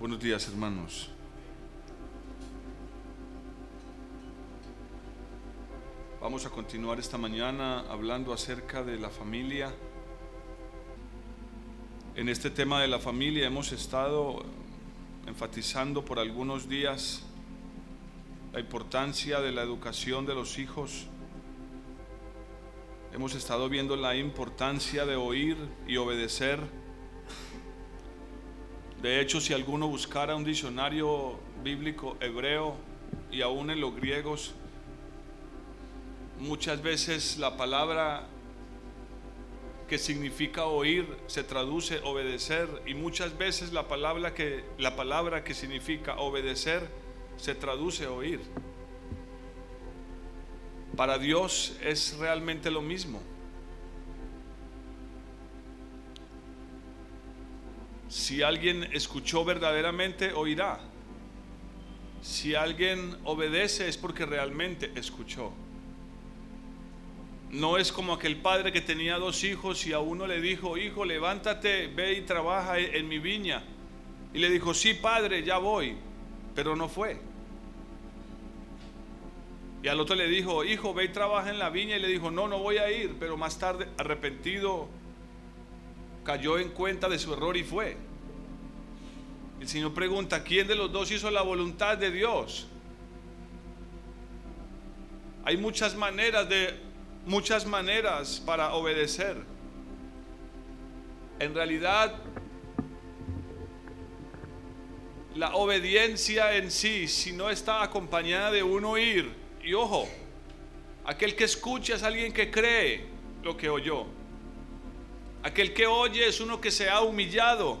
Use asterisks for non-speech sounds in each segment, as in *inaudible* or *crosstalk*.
Buenos días, hermanos. Vamos a continuar esta mañana hablando acerca de la familia. En este tema de la familia hemos estado enfatizando por algunos días la importancia de la educación de los hijos. Hemos estado viendo la importancia de oír y obedecer de hecho, si alguno buscara un diccionario bíblico hebreo y aún en los griegos, muchas veces la palabra que significa oír se traduce obedecer y muchas veces la palabra que la palabra que significa obedecer se traduce oír. Para Dios es realmente lo mismo. Si alguien escuchó verdaderamente, oirá. Si alguien obedece es porque realmente escuchó. No es como aquel padre que tenía dos hijos y a uno le dijo, hijo, levántate, ve y trabaja en mi viña. Y le dijo, sí, padre, ya voy, pero no fue. Y al otro le dijo, hijo, ve y trabaja en la viña. Y le dijo, no, no voy a ir, pero más tarde, arrepentido, cayó en cuenta de su error y fue. El Señor pregunta, ¿quién de los dos hizo la voluntad de Dios? Hay muchas maneras de muchas maneras para obedecer. En realidad la obediencia en sí, si no está acompañada de un oír, y ojo, aquel que escucha es alguien que cree lo que oyó. Aquel que oye es uno que se ha humillado.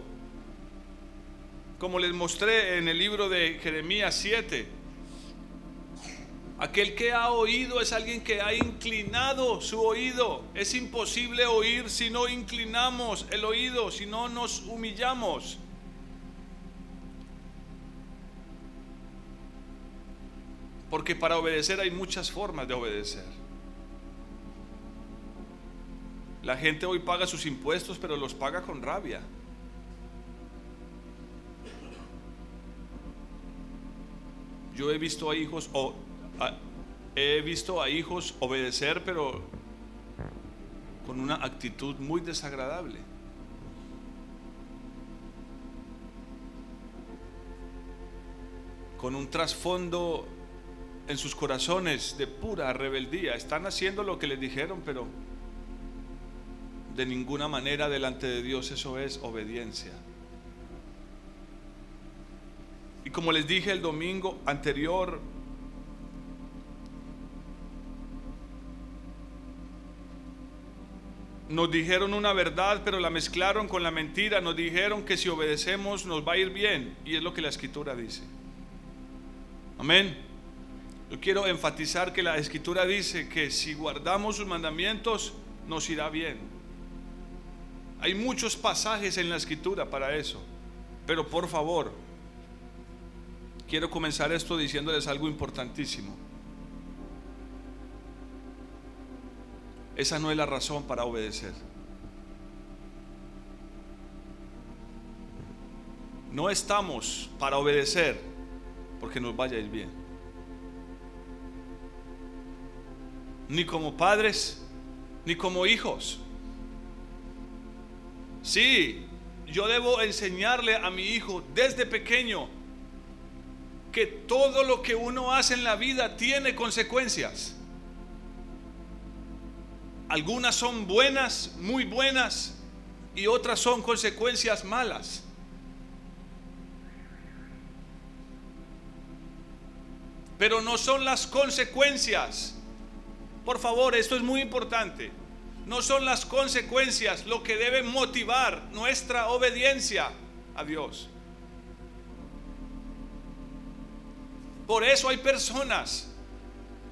Como les mostré en el libro de Jeremías 7. Aquel que ha oído es alguien que ha inclinado su oído. Es imposible oír si no inclinamos el oído, si no nos humillamos. Porque para obedecer hay muchas formas de obedecer. La gente hoy paga sus impuestos, pero los paga con rabia. Yo he visto a hijos o he visto a hijos obedecer, pero con una actitud muy desagradable. Con un trasfondo en sus corazones de pura rebeldía. Están haciendo lo que les dijeron, pero de ninguna manera delante de Dios eso es obediencia. Y como les dije el domingo anterior, nos dijeron una verdad, pero la mezclaron con la mentira. Nos dijeron que si obedecemos nos va a ir bien. Y es lo que la escritura dice. Amén. Yo quiero enfatizar que la escritura dice que si guardamos sus mandamientos nos irá bien. Hay muchos pasajes en la escritura para eso. Pero por favor, quiero comenzar esto diciéndoles algo importantísimo. Esa no es la razón para obedecer. No estamos para obedecer porque nos vaya bien. Ni como padres, ni como hijos. Sí, yo debo enseñarle a mi hijo desde pequeño que todo lo que uno hace en la vida tiene consecuencias. Algunas son buenas, muy buenas, y otras son consecuencias malas. Pero no son las consecuencias. Por favor, esto es muy importante. No son las consecuencias lo que debe motivar nuestra obediencia a Dios. Por eso hay personas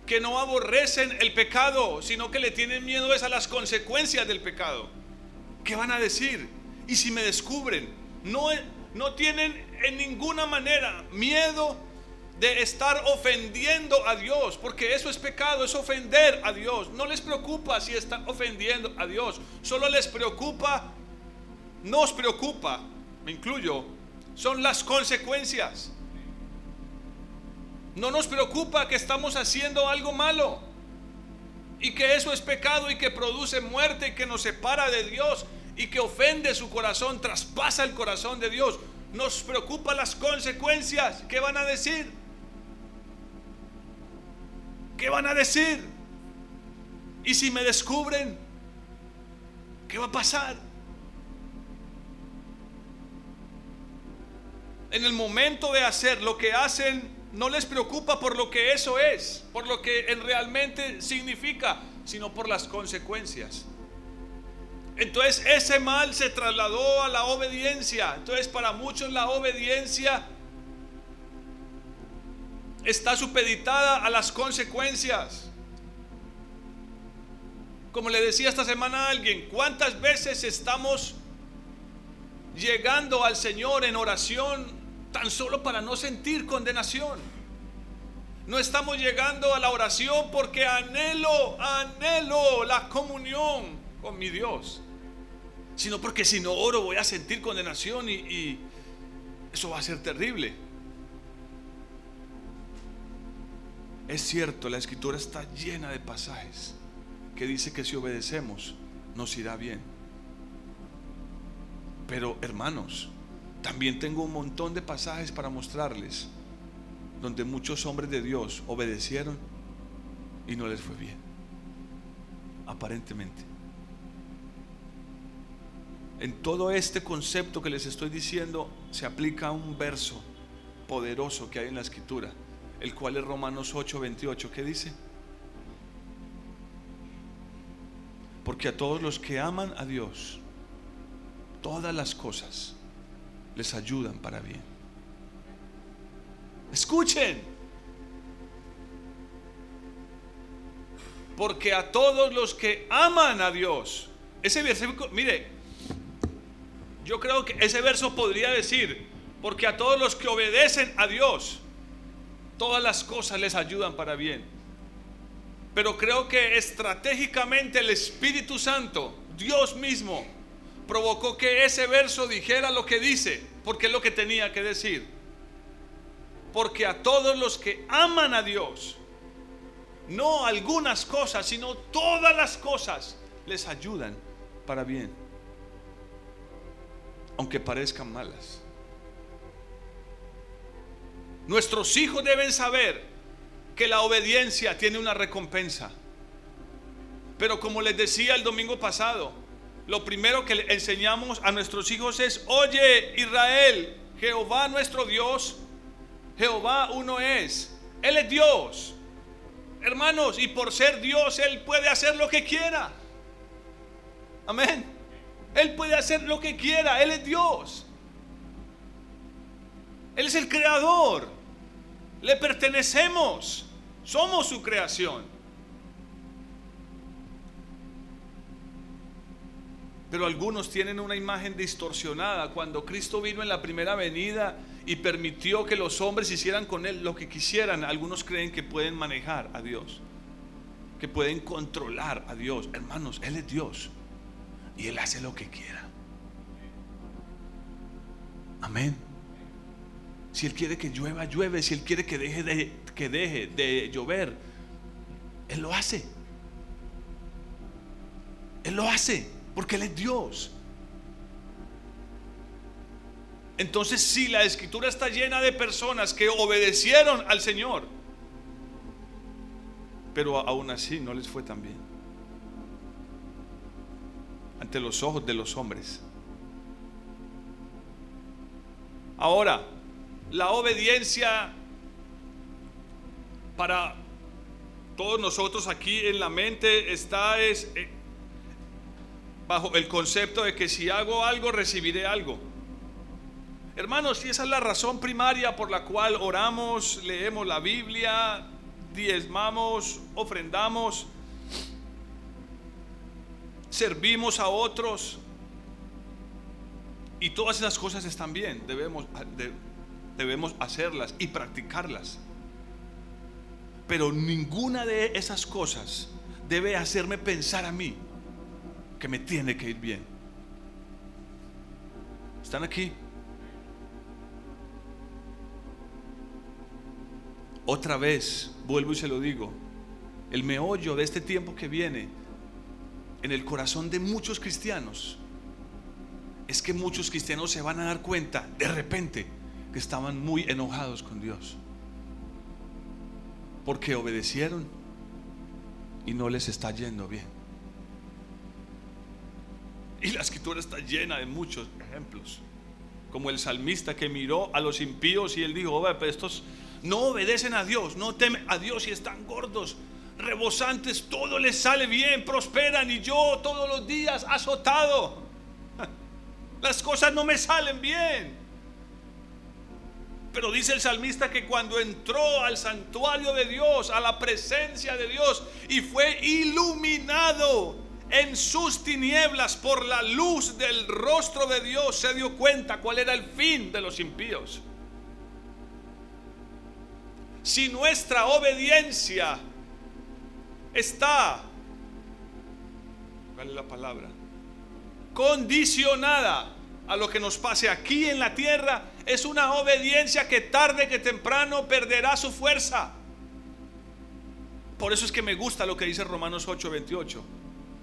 que no aborrecen el pecado, sino que le tienen miedo es a las consecuencias del pecado. ¿Qué van a decir? Y si me descubren, no, no tienen en ninguna manera miedo de estar ofendiendo a Dios, porque eso es pecado, es ofender a Dios. No les preocupa si están ofendiendo a Dios, solo les preocupa, nos preocupa, me incluyo, son las consecuencias. No nos preocupa que estamos haciendo algo malo y que eso es pecado y que produce muerte y que nos separa de Dios y que ofende su corazón, traspasa el corazón de Dios. Nos preocupa las consecuencias. ¿Qué van a decir? ¿Qué van a decir? ¿Y si me descubren? ¿Qué va a pasar? En el momento de hacer lo que hacen, no les preocupa por lo que eso es, por lo que realmente significa, sino por las consecuencias. Entonces ese mal se trasladó a la obediencia. Entonces para muchos la obediencia está supeditada a las consecuencias. Como le decía esta semana a alguien, ¿cuántas veces estamos llegando al Señor en oración tan solo para no sentir condenación? No estamos llegando a la oración porque anhelo, anhelo la comunión con mi Dios, sino porque si no oro voy a sentir condenación y, y eso va a ser terrible. Es cierto, la escritura está llena de pasajes que dice que si obedecemos nos irá bien. Pero hermanos, también tengo un montón de pasajes para mostrarles donde muchos hombres de Dios obedecieron y no les fue bien. Aparentemente. En todo este concepto que les estoy diciendo se aplica un verso poderoso que hay en la escritura, el cual es Romanos 8:28, ¿qué dice? Porque a todos los que aman a Dios, todas las cosas les ayudan para bien. Escuchen. Porque a todos los que aman a Dios, ese versículo, mire, yo creo que ese verso podría decir, porque a todos los que obedecen a Dios, todas las cosas les ayudan para bien. Pero creo que estratégicamente el Espíritu Santo, Dios mismo, provocó que ese verso dijera lo que dice, porque es lo que tenía que decir. Porque a todos los que aman a Dios, no algunas cosas, sino todas las cosas les ayudan para bien, aunque parezcan malas. Nuestros hijos deben saber que la obediencia tiene una recompensa. Pero como les decía el domingo pasado, lo primero que le enseñamos a nuestros hijos es, oye Israel, Jehová nuestro Dios, Jehová uno es, Él es Dios. Hermanos, y por ser Dios, Él puede hacer lo que quiera. Amén. Él puede hacer lo que quiera, Él es Dios. Él es el creador. Le pertenecemos. Somos su creación. Pero algunos tienen una imagen distorsionada. Cuando Cristo vino en la primera venida y permitió que los hombres hicieran con Él lo que quisieran, algunos creen que pueden manejar a Dios, que pueden controlar a Dios. Hermanos, Él es Dios y Él hace lo que quiera. Amén. Si Él quiere que llueva, llueve. Si Él quiere que deje de, que deje de llover, Él lo hace. Él lo hace porque Él es Dios. Entonces, si la escritura está llena de personas que obedecieron al Señor, pero aún así no les fue tan bien ante los ojos de los hombres. Ahora, la obediencia para todos nosotros aquí en la mente está es eh, bajo el concepto de que si hago algo recibiré algo. Hermanos, y esa es la razón primaria por la cual oramos, leemos la Biblia, diezmamos, ofrendamos, servimos a otros. Y todas esas cosas están bien, debemos, debemos hacerlas y practicarlas. Pero ninguna de esas cosas debe hacerme pensar a mí que me tiene que ir bien. ¿Están aquí? Otra vez, vuelvo y se lo digo, el meollo de este tiempo que viene en el corazón de muchos cristianos es que muchos cristianos se van a dar cuenta de repente que estaban muy enojados con Dios. Porque obedecieron y no les está yendo bien. Y la escritura está llena de muchos ejemplos. Como el salmista que miró a los impíos y él dijo, pero estos no obedecen a Dios, no temen a Dios y están gordos, rebosantes, todo les sale bien, prosperan y yo todos los días azotado. *laughs* Las cosas no me salen bien. Pero dice el salmista que cuando entró al santuario de Dios, a la presencia de Dios, y fue iluminado en sus tinieblas por la luz del rostro de Dios, se dio cuenta cuál era el fin de los impíos. Si nuestra obediencia está, ¿cuál la palabra? Condicionada a lo que nos pase aquí en la tierra, es una obediencia que tarde que temprano perderá su fuerza. Por eso es que me gusta lo que dice Romanos 8:28.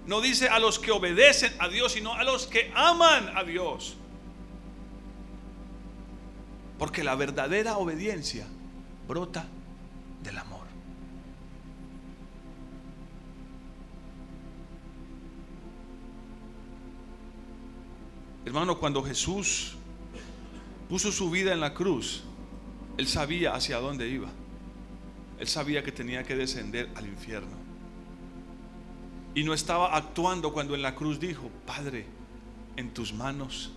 No dice a los que obedecen a Dios, sino a los que aman a Dios. Porque la verdadera obediencia brota del amor. Hermano, cuando Jesús puso su vida en la cruz, Él sabía hacia dónde iba. Él sabía que tenía que descender al infierno. Y no estaba actuando cuando en la cruz dijo, Padre, en tus manos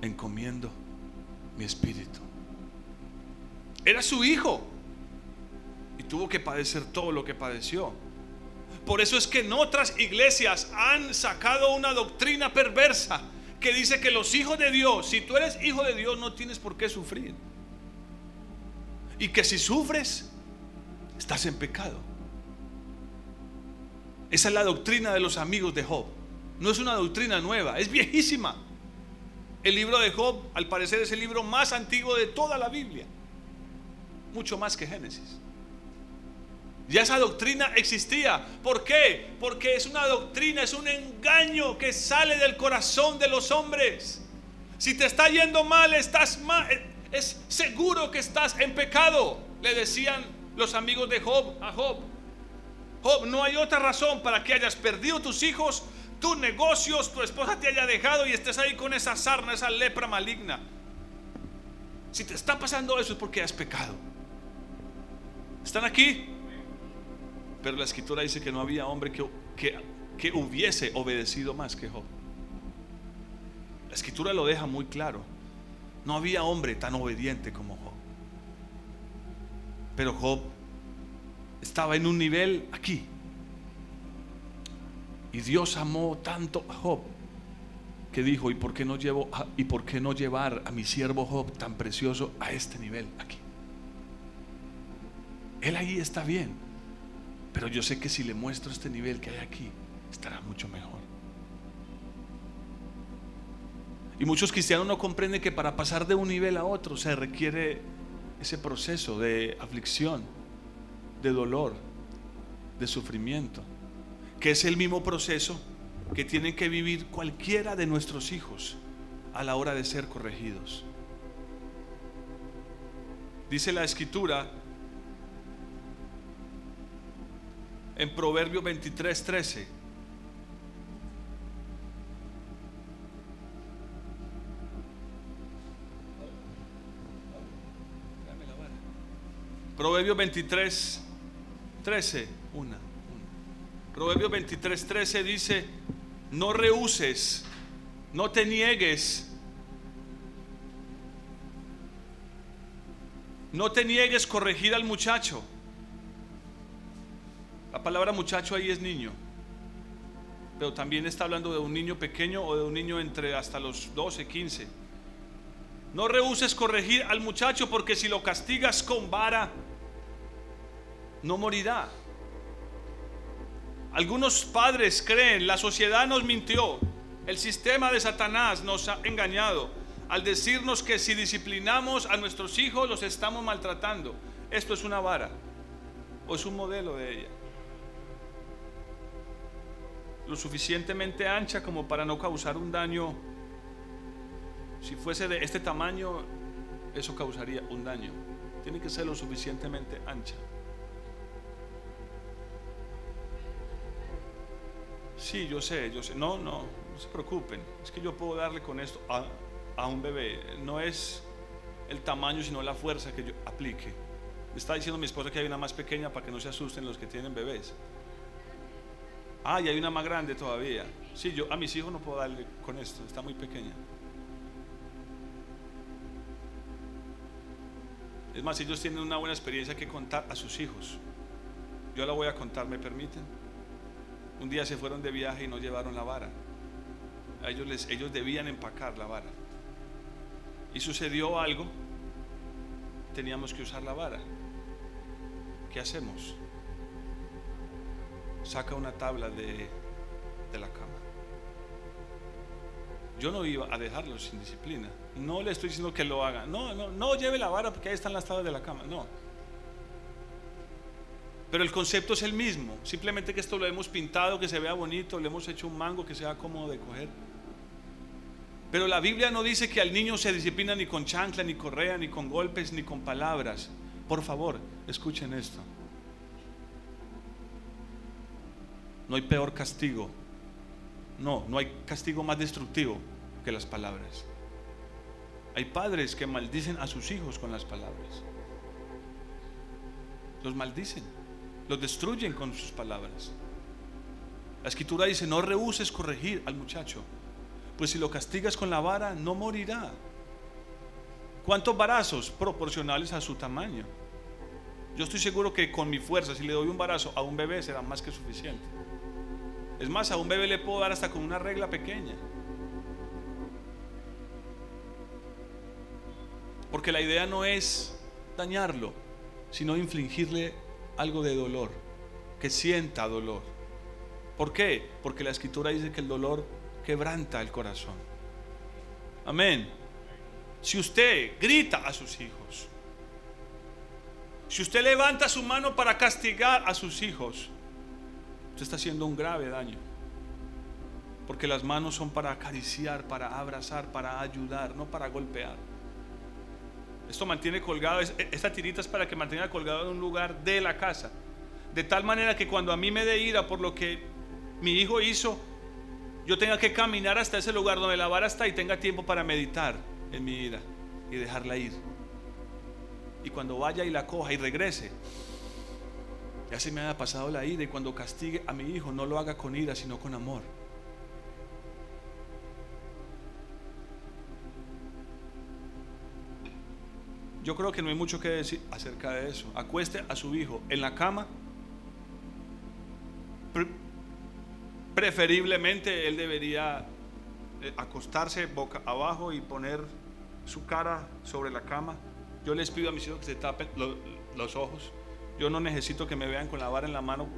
encomiendo mi espíritu. Era su hijo y tuvo que padecer todo lo que padeció. Por eso es que en otras iglesias han sacado una doctrina perversa que dice que los hijos de Dios, si tú eres hijo de Dios, no tienes por qué sufrir. Y que si sufres, estás en pecado. Esa es la doctrina de los amigos de Job. No es una doctrina nueva, es viejísima. El libro de Job, al parecer, es el libro más antiguo de toda la Biblia. Mucho más que Génesis. Ya esa doctrina existía. ¿Por qué? Porque es una doctrina, es un engaño que sale del corazón de los hombres. Si te está yendo mal, estás mal, es seguro que estás en pecado. Le decían los amigos de Job a Job. Job, no hay otra razón para que hayas perdido tus hijos, tus negocios, tu esposa te haya dejado y estés ahí con esa sarna, esa lepra maligna. Si te está pasando eso es porque has pecado. ¿Están aquí? Pero la escritura dice que no había hombre que, que, hubiese obedecido más que Job. La escritura lo deja muy claro. No había hombre tan obediente como Job. Pero Job estaba en un nivel aquí. Y Dios amó tanto a Job que dijo, ¿y por qué no llevo y por qué no llevar a mi siervo Job tan precioso a este nivel aquí? Él ahí está bien. Pero yo sé que si le muestro este nivel que hay aquí, estará mucho mejor. Y muchos cristianos no comprenden que para pasar de un nivel a otro se requiere ese proceso de aflicción, de dolor, de sufrimiento, que es el mismo proceso que tienen que vivir cualquiera de nuestros hijos a la hora de ser corregidos. Dice la escritura en Proverbios 23, 13. Proverbios 23, 13. Una, Proverbios 23, 13 dice, no rehuses, no te niegues, no te niegues corregir al muchacho palabra muchacho ahí es niño, pero también está hablando de un niño pequeño o de un niño entre hasta los 12, 15. No rehuses corregir al muchacho porque si lo castigas con vara, no morirá. Algunos padres creen, la sociedad nos mintió, el sistema de Satanás nos ha engañado al decirnos que si disciplinamos a nuestros hijos los estamos maltratando. esto es una vara o es un modelo de ella. Lo suficientemente ancha como para no causar un daño. Si fuese de este tamaño, eso causaría un daño. Tiene que ser lo suficientemente ancha. Sí, yo sé, yo sé. No, no, no se preocupen. Es que yo puedo darle con esto a, a un bebé. No es el tamaño, sino la fuerza que yo aplique. Está diciendo mi esposa que hay una más pequeña para que no se asusten los que tienen bebés. Ah, y hay una más grande todavía. Sí, yo a mis hijos no puedo darle con esto, está muy pequeña. Es más, ellos tienen una buena experiencia que contar a sus hijos. Yo la voy a contar, ¿me permiten? Un día se fueron de viaje y no llevaron la vara. Ellos, les, ellos debían empacar la vara. Y sucedió algo, teníamos que usar la vara. ¿Qué hacemos? Saca una tabla de, de la cama. Yo no iba a dejarlo sin disciplina. No le estoy diciendo que lo haga. No, no, no lleve la vara porque ahí están las tablas de la cama. No. Pero el concepto es el mismo. Simplemente que esto lo hemos pintado, que se vea bonito, le hemos hecho un mango que sea cómodo de coger. Pero la Biblia no dice que al niño se disciplina ni con chancla, ni correa, ni con golpes, ni con palabras. Por favor, escuchen esto. No hay peor castigo. No, no hay castigo más destructivo que las palabras. Hay padres que maldicen a sus hijos con las palabras. Los maldicen, los destruyen con sus palabras. La escritura dice, no rehuses corregir al muchacho, pues si lo castigas con la vara, no morirá. ¿Cuántos varazos? Proporcionales a su tamaño. Yo estoy seguro que con mi fuerza, si le doy un barazo a un bebé, será más que suficiente. Es más, a un bebé le puedo dar hasta con una regla pequeña. Porque la idea no es dañarlo, sino infligirle algo de dolor, que sienta dolor. ¿Por qué? Porque la escritura dice que el dolor quebranta el corazón. Amén. Si usted grita a sus hijos, si usted levanta su mano para castigar a sus hijos, usted está haciendo un grave daño. Porque las manos son para acariciar, para abrazar, para ayudar, no para golpear. Esto mantiene colgado, esta tirita es para que mantenga colgado en un lugar de la casa. De tal manera que cuando a mí me dé ira por lo que mi hijo hizo, yo tenga que caminar hasta ese lugar donde la vara está y tenga tiempo para meditar en mi ira y dejarla ir. Y cuando vaya y la coja y regrese, ya se me haya pasado la ira y cuando castigue a mi hijo no lo haga con ira, sino con amor. Yo creo que no hay mucho que decir acerca de eso. Acueste a su hijo en la cama. Preferiblemente él debería eh, acostarse boca abajo y poner su cara sobre la cama. Yo les pido a mis hijos que se tapen los ojos. Yo no necesito que me vean con la vara en la mano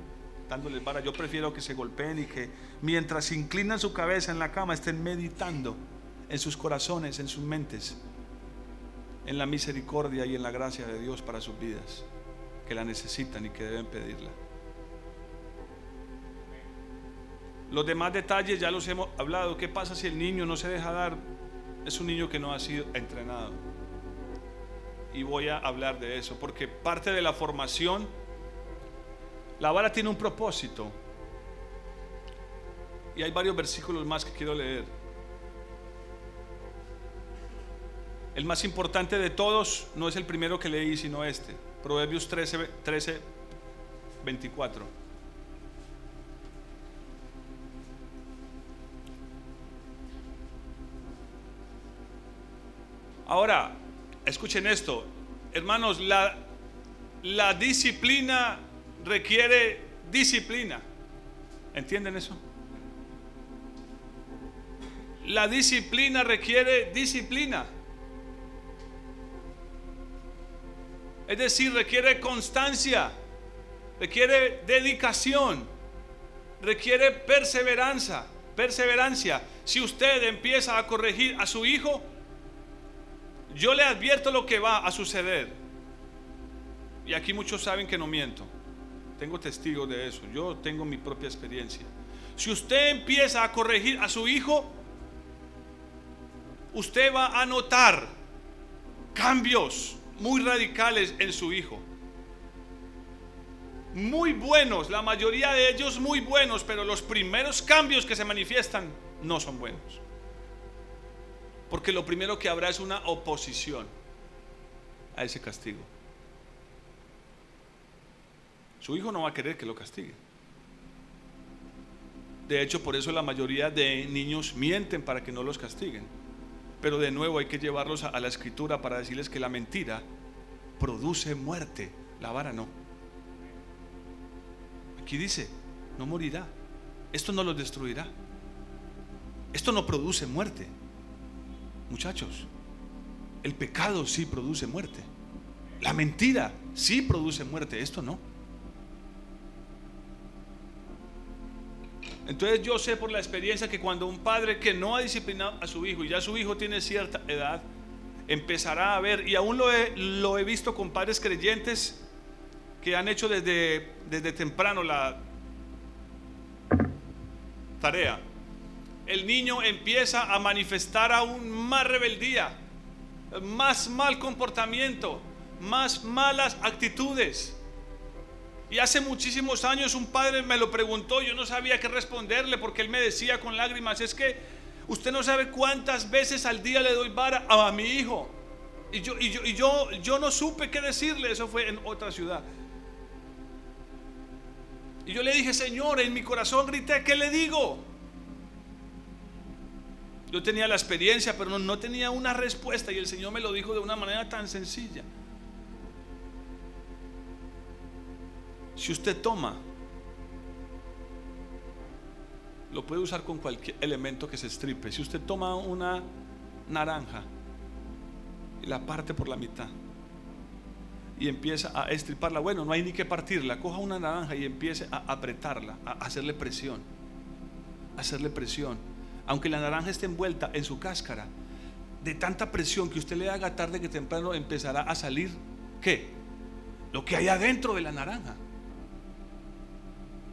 dándoles vara. Yo prefiero que se golpeen y que mientras inclinan su cabeza en la cama estén meditando en sus corazones, en sus mentes en la misericordia y en la gracia de Dios para sus vidas, que la necesitan y que deben pedirla. Los demás detalles ya los hemos hablado. ¿Qué pasa si el niño no se deja dar? Es un niño que no ha sido entrenado. Y voy a hablar de eso, porque parte de la formación, la vara tiene un propósito. Y hay varios versículos más que quiero leer. El más importante de todos no es el primero que leí, sino este. Proverbios 13, 13 24. Ahora, escuchen esto. Hermanos, la, disciplina requiere disciplina. ¿Entienden eso? La disciplina requiere disciplina. Es decir, requiere constancia, requiere dedicación, requiere perseverancia, perseverancia. Si usted empieza a corregir a su hijo, yo le advierto lo que va a suceder. Y aquí muchos saben que no miento. Tengo testigos de eso. Yo tengo mi propia experiencia. Si usted empieza a corregir a su hijo, usted va a notar cambios muy radicales en su hijo. Muy buenos, la mayoría de ellos muy buenos, pero los primeros cambios que se manifiestan no son buenos. Porque lo primero que habrá es una oposición a ese castigo. Su hijo no va a querer que lo castigue. De hecho, por eso la mayoría de niños mienten para que no los castiguen. Pero de nuevo hay que llevarlos a, la escritura para decirles que la mentira produce muerte, la vara no. Aquí dice, no morirá. Esto no los destruirá. Esto no produce muerte. Muchachos, el pecado sí produce muerte. La mentira sí produce muerte. Esto no. Entonces yo sé por la experiencia que cuando un padre que no ha disciplinado a su hijo y ya su hijo tiene cierta edad, empezará a ver, y aún lo he, visto con padres creyentes que han hecho desde, desde temprano la tarea. El niño empieza a manifestar aún más rebeldía, más mal comportamiento, más malas actitudes. Y hace muchísimos años un padre me lo preguntó, yo no sabía qué responderle porque él me decía con lágrimas, es que usted no sabe cuántas veces al día le doy vara a, mi hijo. Y yo, y yo, y yo, yo no supe qué decirle, eso fue en otra ciudad. Y yo le dije, Señor, en mi corazón grité, ¿qué le digo? Yo tenía la experiencia, pero no, tenía una respuesta y el Señor me lo dijo de una manera tan sencilla. Si usted toma, lo puede usar con cualquier elemento que se estripe. Si usted toma una naranja y la parte por la mitad y empieza a estriparla, bueno, no hay ni que partirla, coja una naranja y empiece a apretarla, a hacerle presión, a hacerle presión. Aunque la naranja esté envuelta en su cáscara, de tanta presión que usted le haga tarde que temprano empezará a salir, ¿qué? Lo que hay adentro de la naranja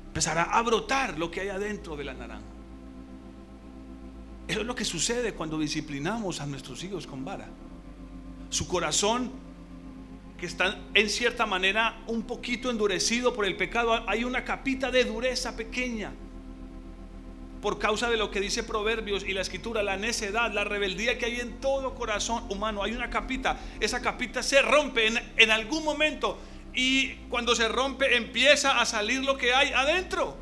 empezará a brotar lo que hay adentro de la naranja. Eso es lo que sucede cuando disciplinamos a nuestros hijos con vara. Su corazón, que está en cierta manera un poquito endurecido por el pecado, hay una capita de dureza pequeña. Por causa de lo que dice Proverbios y la escritura, la necedad, la rebeldía que hay en todo corazón humano, hay una capita. Esa capita se rompe en, en algún momento y cuando se rompe empieza a salir lo que hay adentro.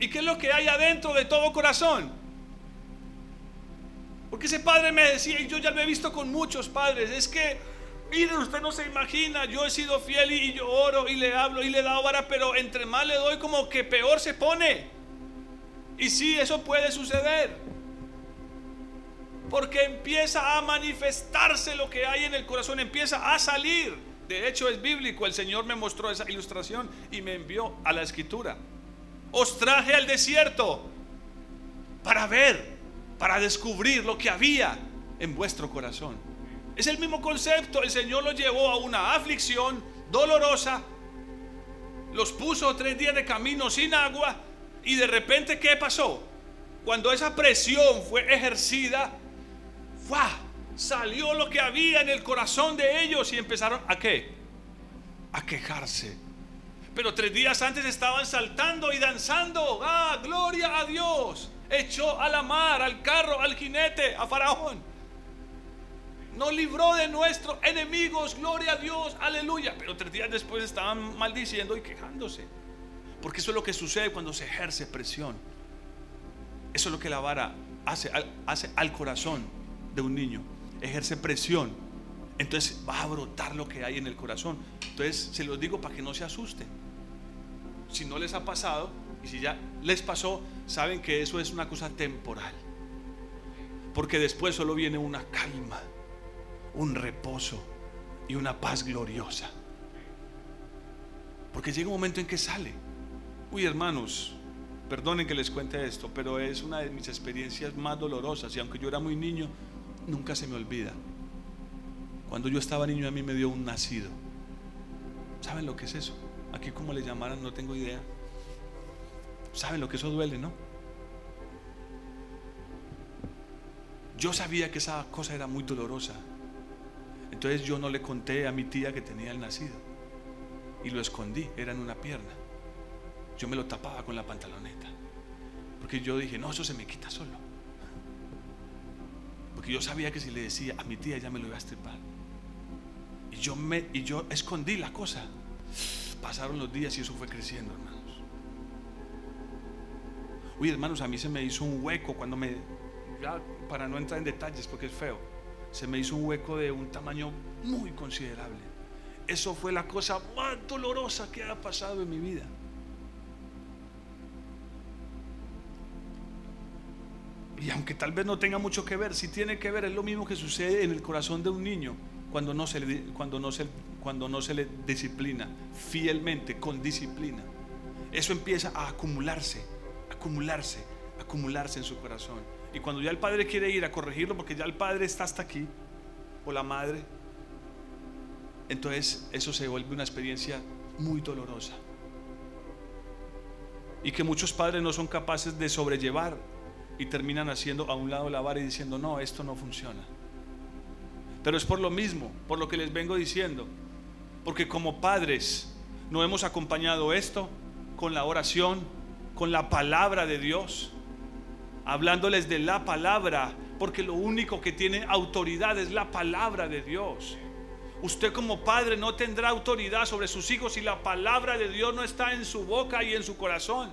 ¿Y qué es lo que hay adentro de todo corazón? Porque ese padre me decía, y yo ya lo he visto con muchos padres, es que, mire, usted no se imagina, yo he sido fiel y, yo oro y le hablo y le da vara, pero entre más le doy como que peor se pone. Y sí, eso puede suceder. Porque empieza a manifestarse lo que hay en el corazón, empieza a salir. De hecho es bíblico, el Señor me mostró esa ilustración y me envió a la escritura. Os traje al desierto para ver, para descubrir lo que había en vuestro corazón. Es el mismo concepto, el Señor los llevó a una aflicción dolorosa, los puso tres días de camino sin agua y de repente ¿qué pasó? Cuando esa presión fue ejercida, ¡fua! salió lo que había en el corazón de ellos y empezaron a qué? A quejarse. Pero tres días antes estaban saltando y danzando. ¡Ah, gloria a Dios! Echó a la mar, al carro, al jinete, a Faraón. Nos libró de nuestros enemigos, gloria a Dios, aleluya. Pero tres días después estaban maldiciendo y quejándose. Porque eso es lo que sucede cuando se ejerce presión. Eso es lo que la vara hace, al corazón de un niño ejerce presión, entonces va a brotar lo que hay en el corazón. Entonces se los digo para que no se asusten. Si no les ha pasado y si ya les pasó, saben que eso es una cosa temporal. Porque después solo viene una calma, un reposo y una paz gloriosa. Porque llega un momento en que sale. Uy, hermanos, perdonen que les cuente esto, pero es una de mis experiencias más dolorosas. Y aunque yo era muy niño, nunca se me olvida. Cuando yo estaba niño a mí me dio un nacido. ¿Saben lo que es eso? Aquí como le llamaran, no tengo idea. ¿Saben lo que eso duele, no? Yo sabía que esa cosa era muy dolorosa. Entonces yo no le conté a mi tía que tenía el nacido. Y lo escondí, era en una pierna. Yo me lo tapaba con la pantaloneta. Porque yo dije, no, eso se me quita solo. Porque yo sabía que si le decía a mi tía, ella me lo iba a estripar. Y yo, me, y yo escondí la cosa. Pasaron los días y eso fue creciendo, hermanos. Uy, hermanos, a mí se me hizo un hueco cuando me... Ya, para no entrar en detalles porque es feo. Se me hizo un hueco de un tamaño muy considerable. Eso fue la cosa más dolorosa que ha pasado en mi vida. Y aunque tal vez no tenga mucho que ver, si tiene que ver, es lo mismo que sucede en el corazón de un niño cuando no se le, cuando no se, cuando no se le disciplina fielmente, con disciplina. Eso empieza a acumularse, acumularse, acumularse en su corazón. Y cuando ya el padre quiere ir a corregirlo, porque ya el padre está hasta aquí, o la madre, entonces eso se vuelve una experiencia muy dolorosa. Y que muchos padres no son capaces de sobrellevar y terminan haciendo a un lado la vara y diciendo, no, esto no funciona. Pero es por lo mismo, por lo que les vengo diciendo. Porque como padres no hemos acompañado esto con la oración, con la palabra de Dios, hablándoles de la palabra, porque lo único que tiene autoridad es la palabra de Dios. Usted como padre no tendrá autoridad sobre sus hijos si la palabra de Dios no está en su boca y en su corazón.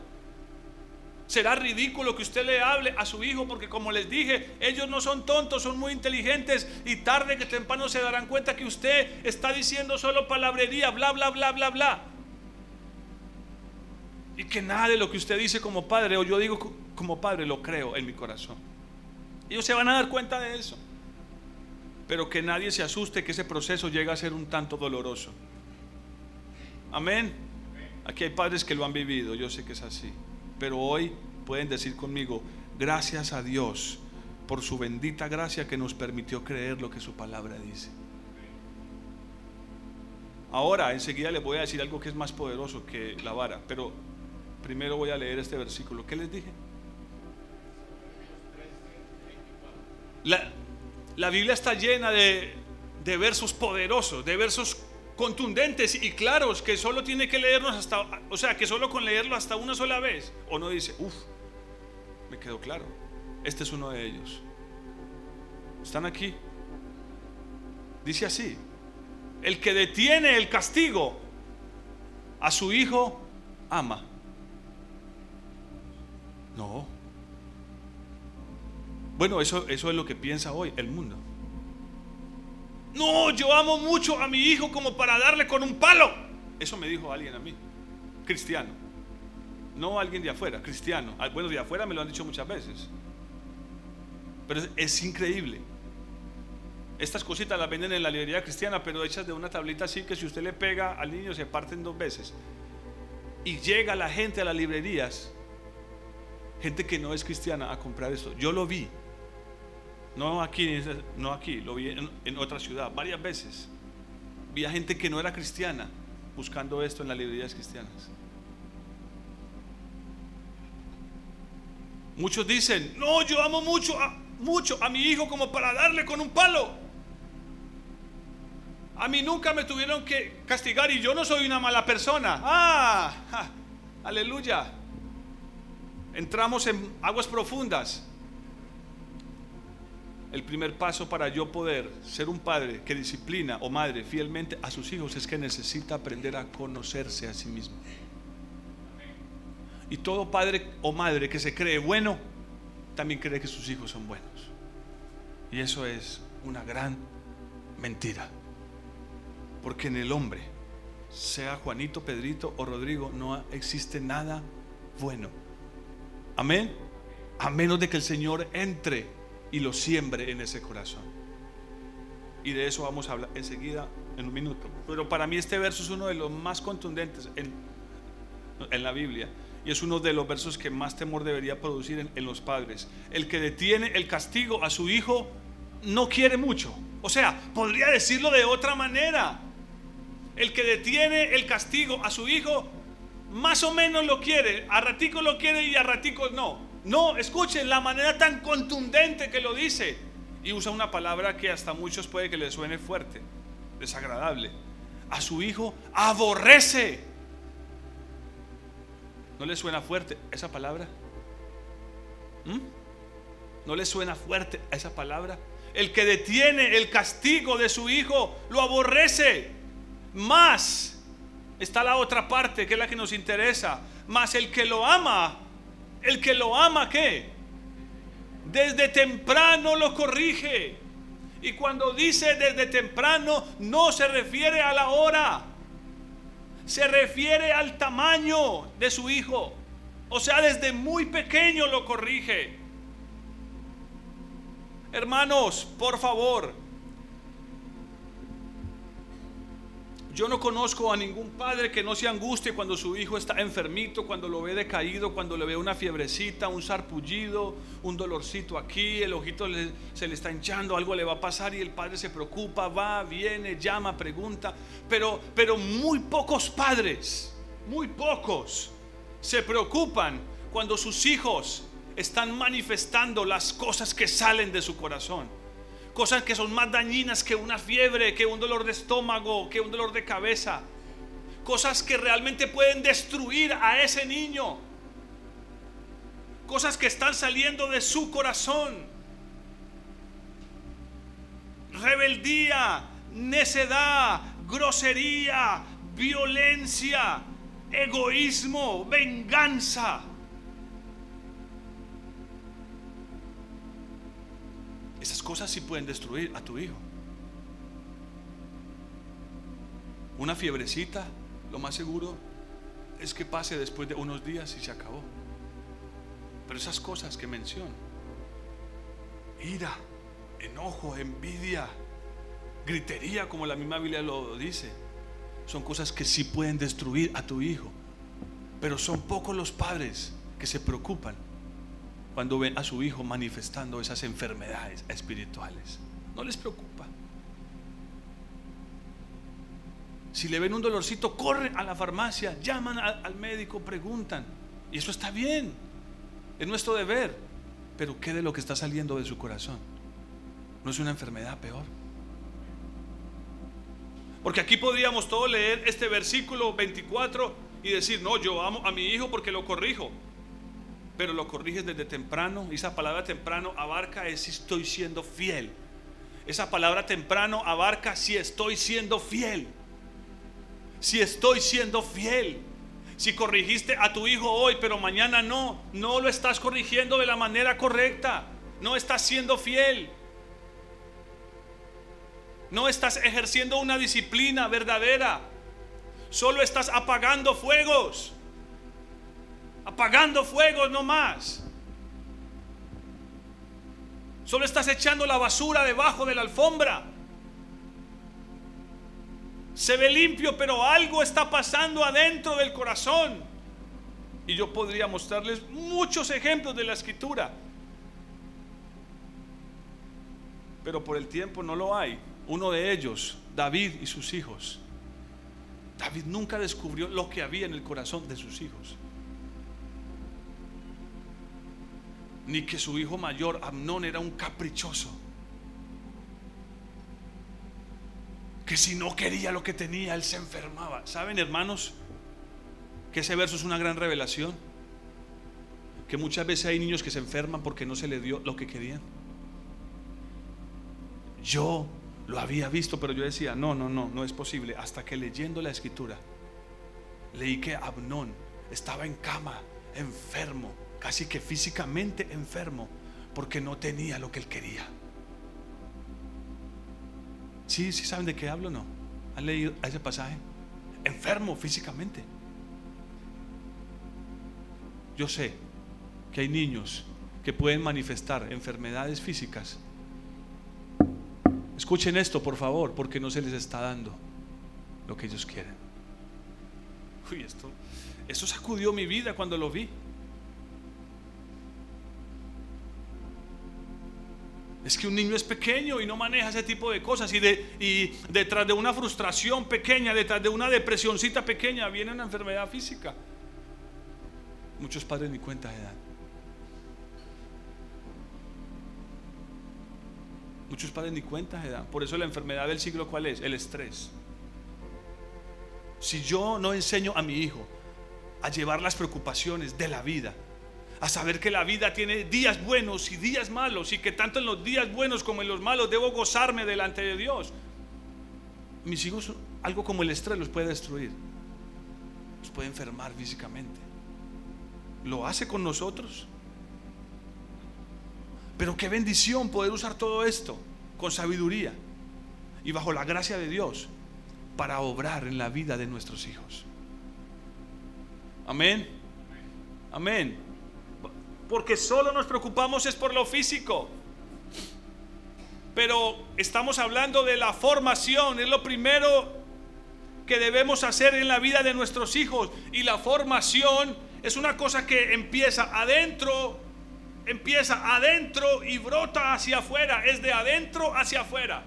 Será ridículo que usted le hable a su hijo porque como les dije, ellos no son tontos, son muy inteligentes y tarde que temprano se darán cuenta que usted está diciendo solo palabrería, bla, bla, bla, bla, bla. Y que nada de lo que usted dice como padre o yo digo como padre lo creo en mi corazón. Ellos se van a dar cuenta de eso. Pero que nadie se asuste que ese proceso llega a ser un tanto doloroso. Amén. Aquí hay padres que lo han vivido, yo sé que es así. Pero hoy pueden decir conmigo, gracias a Dios por su bendita gracia que nos permitió creer lo que su palabra dice. Ahora, enseguida les voy a decir algo que es más poderoso que la vara, pero primero voy a leer este versículo. ¿Qué les dije? La, la Biblia está llena de, de versos poderosos, de versos contundentes y claros que solo tiene que leernos hasta, o sea, que solo con leerlo hasta una sola vez, o no dice, uff, me quedó claro, este es uno de ellos. ¿Están aquí? Dice así, el que detiene el castigo a su hijo ama. No. Bueno, eso, eso es lo que piensa hoy el mundo. No, yo amo mucho a mi hijo como para darle con un palo. Eso me dijo alguien a mí, cristiano. No alguien de afuera, cristiano. Ah, bueno, de afuera me lo han dicho muchas veces. Pero es, increíble. Estas cositas las venden en la librería cristiana, pero hechas de una tablita así que si usted le pega al niño se parten dos veces. Y llega la gente a las librerías, gente que no es cristiana, a comprar esto. Yo lo vi. No aquí, no aquí, lo vi en, otra ciudad varias veces. Vi a gente que no era cristiana buscando esto en las librerías cristianas. Muchos dicen, no, yo amo mucho a, mucho a mi hijo como para darle con un palo. A mí nunca me tuvieron que castigar y yo no soy una mala persona. Ah, aleluya. Entramos en aguas profundas. El primer paso para yo poder ser un padre que disciplina o madre fielmente a sus hijos es que necesita aprender a conocerse a sí mismo. Y todo padre o madre que se cree bueno, también cree que sus hijos son buenos. Y eso es una gran mentira. Porque en el hombre, sea Juanito, Pedrito o Rodrigo, no existe nada bueno. Amén. A menos de que el Señor entre y lo siembre en ese corazón. Y de eso vamos a hablar enseguida, en un minuto. Pero para mí este verso es uno de los más contundentes en, en la Biblia. Y es uno de los versos que más temor debería producir en, en los padres. El que detiene el castigo a su hijo no quiere mucho. O sea, podría decirlo de otra manera. El que detiene el castigo a su hijo, más o menos lo quiere. A ratico lo quiere y a ratico no. No, escuchen la manera tan contundente que lo dice. Y usa una palabra que hasta muchos puede que le suene fuerte, desagradable. A su hijo aborrece. ¿No le suena fuerte esa palabra? ¿Mm? ¿No le suena fuerte esa palabra? El que detiene el castigo de su hijo lo aborrece. Más está la otra parte que es la que nos interesa. Más el que lo ama, el que lo ama, ¿qué? Desde temprano lo corrige. Y cuando dice desde temprano, no se refiere a la hora, se refiere al tamaño de su hijo. O sea, desde muy pequeño lo corrige. Hermanos, por favor, Yo no conozco a ningún padre que no se angustie cuando su hijo está enfermito, cuando lo ve decaído, cuando le ve una fiebrecita, un sarpullido, un dolorcito aquí, el ojito se le está hinchando, algo le va a pasar y el padre se preocupa, va, viene, llama, pregunta. Pero, pero muy pocos padres, muy pocos, se preocupan cuando sus hijos están manifestando las cosas que salen de su corazón cosas que son más dañinas que una fiebre, que un dolor de estómago, que un dolor de cabeza. Cosas que realmente pueden destruir a ese niño. Cosas que están saliendo de su corazón. Rebeldía, necedad, grosería, violencia, egoísmo, venganza. Esas cosas sí pueden destruir a tu hijo. Una fiebrecita, lo más seguro es que pase después de unos días y se acabó. Pero esas cosas que menciono, ira, enojo, envidia, gritería, como la misma Biblia lo dice, son cosas que sí pueden destruir a tu hijo. Pero son pocos los padres que se preocupan cuando ven a su hijo manifestando esas enfermedades espirituales. No les preocupa. Si le ven un dolorcito, corren a la farmacia, llaman al médico, preguntan. Y eso está bien. Es nuestro deber. Pero ¿qué de lo que está saliendo de su corazón? ¿No es una enfermedad peor? Porque aquí podríamos todos leer este versículo 24 y decir, no, yo amo a mi hijo porque lo corrijo pero lo corriges desde temprano. Y esa palabra temprano abarca si estoy siendo fiel. Esa palabra temprano abarca si estoy siendo fiel. Si estoy siendo fiel. Si corrigiste a tu hijo hoy, pero mañana no, no lo estás corrigiendo de la manera correcta. No estás siendo fiel. No estás ejerciendo una disciplina verdadera. Solo estás apagando fuegos apagando fuegos no más. Solo estás echando la basura debajo de la alfombra. Se ve limpio, pero algo está pasando adentro del corazón. Y yo podría mostrarles muchos ejemplos de la escritura. Pero por el tiempo no lo hay. Uno de ellos, David y sus hijos. David nunca descubrió lo que había en el corazón de sus hijos. Ni que su hijo mayor, Amnón, era un caprichoso. Que si no quería lo que tenía, él se enfermaba. ¿Saben, hermanos? Que ese verso es una gran revelación. Que muchas veces hay niños que se enferman porque no se le dio lo que querían. Yo lo había visto, pero yo decía, no, no, no, no es posible. Hasta que leyendo la escritura, leí que Amnón estaba en cama, enfermo casi que físicamente enfermo, porque no tenía lo que él quería. ¿Sí, sí saben de qué hablo no? ¿Han leído ese pasaje? Enfermo físicamente. Yo sé que hay niños que pueden manifestar enfermedades físicas. Escuchen esto, por favor, porque no se les está dando lo que ellos quieren. Uy, esto, esto sacudió mi vida cuando lo vi. Es que un niño es pequeño y no maneja ese tipo de cosas. Y, de, y detrás de una frustración pequeña, detrás de una depresioncita pequeña, viene una enfermedad física. Muchos padres ni cuenta de dan. Muchos padres ni cuenta de dan. Por eso la enfermedad del siglo, ¿cuál es? El estrés. Si yo no enseño a mi hijo a llevar las preocupaciones de la vida, a saber que la vida tiene días buenos y días malos y que tanto en los días buenos como en los malos debo gozarme delante de Dios. Mis hijos, algo como el estrés los puede destruir, los puede enfermar físicamente. ¿Lo hace con nosotros? Pero qué bendición poder usar todo esto con sabiduría y bajo la gracia de Dios para obrar en la vida de nuestros hijos. Amén. Amén. Porque solo nos preocupamos es por lo físico. Pero estamos hablando de la formación, es lo primero que debemos hacer en la vida de nuestros hijos. Y la formación es una cosa que empieza adentro, empieza adentro y brota hacia afuera, es de adentro hacia afuera.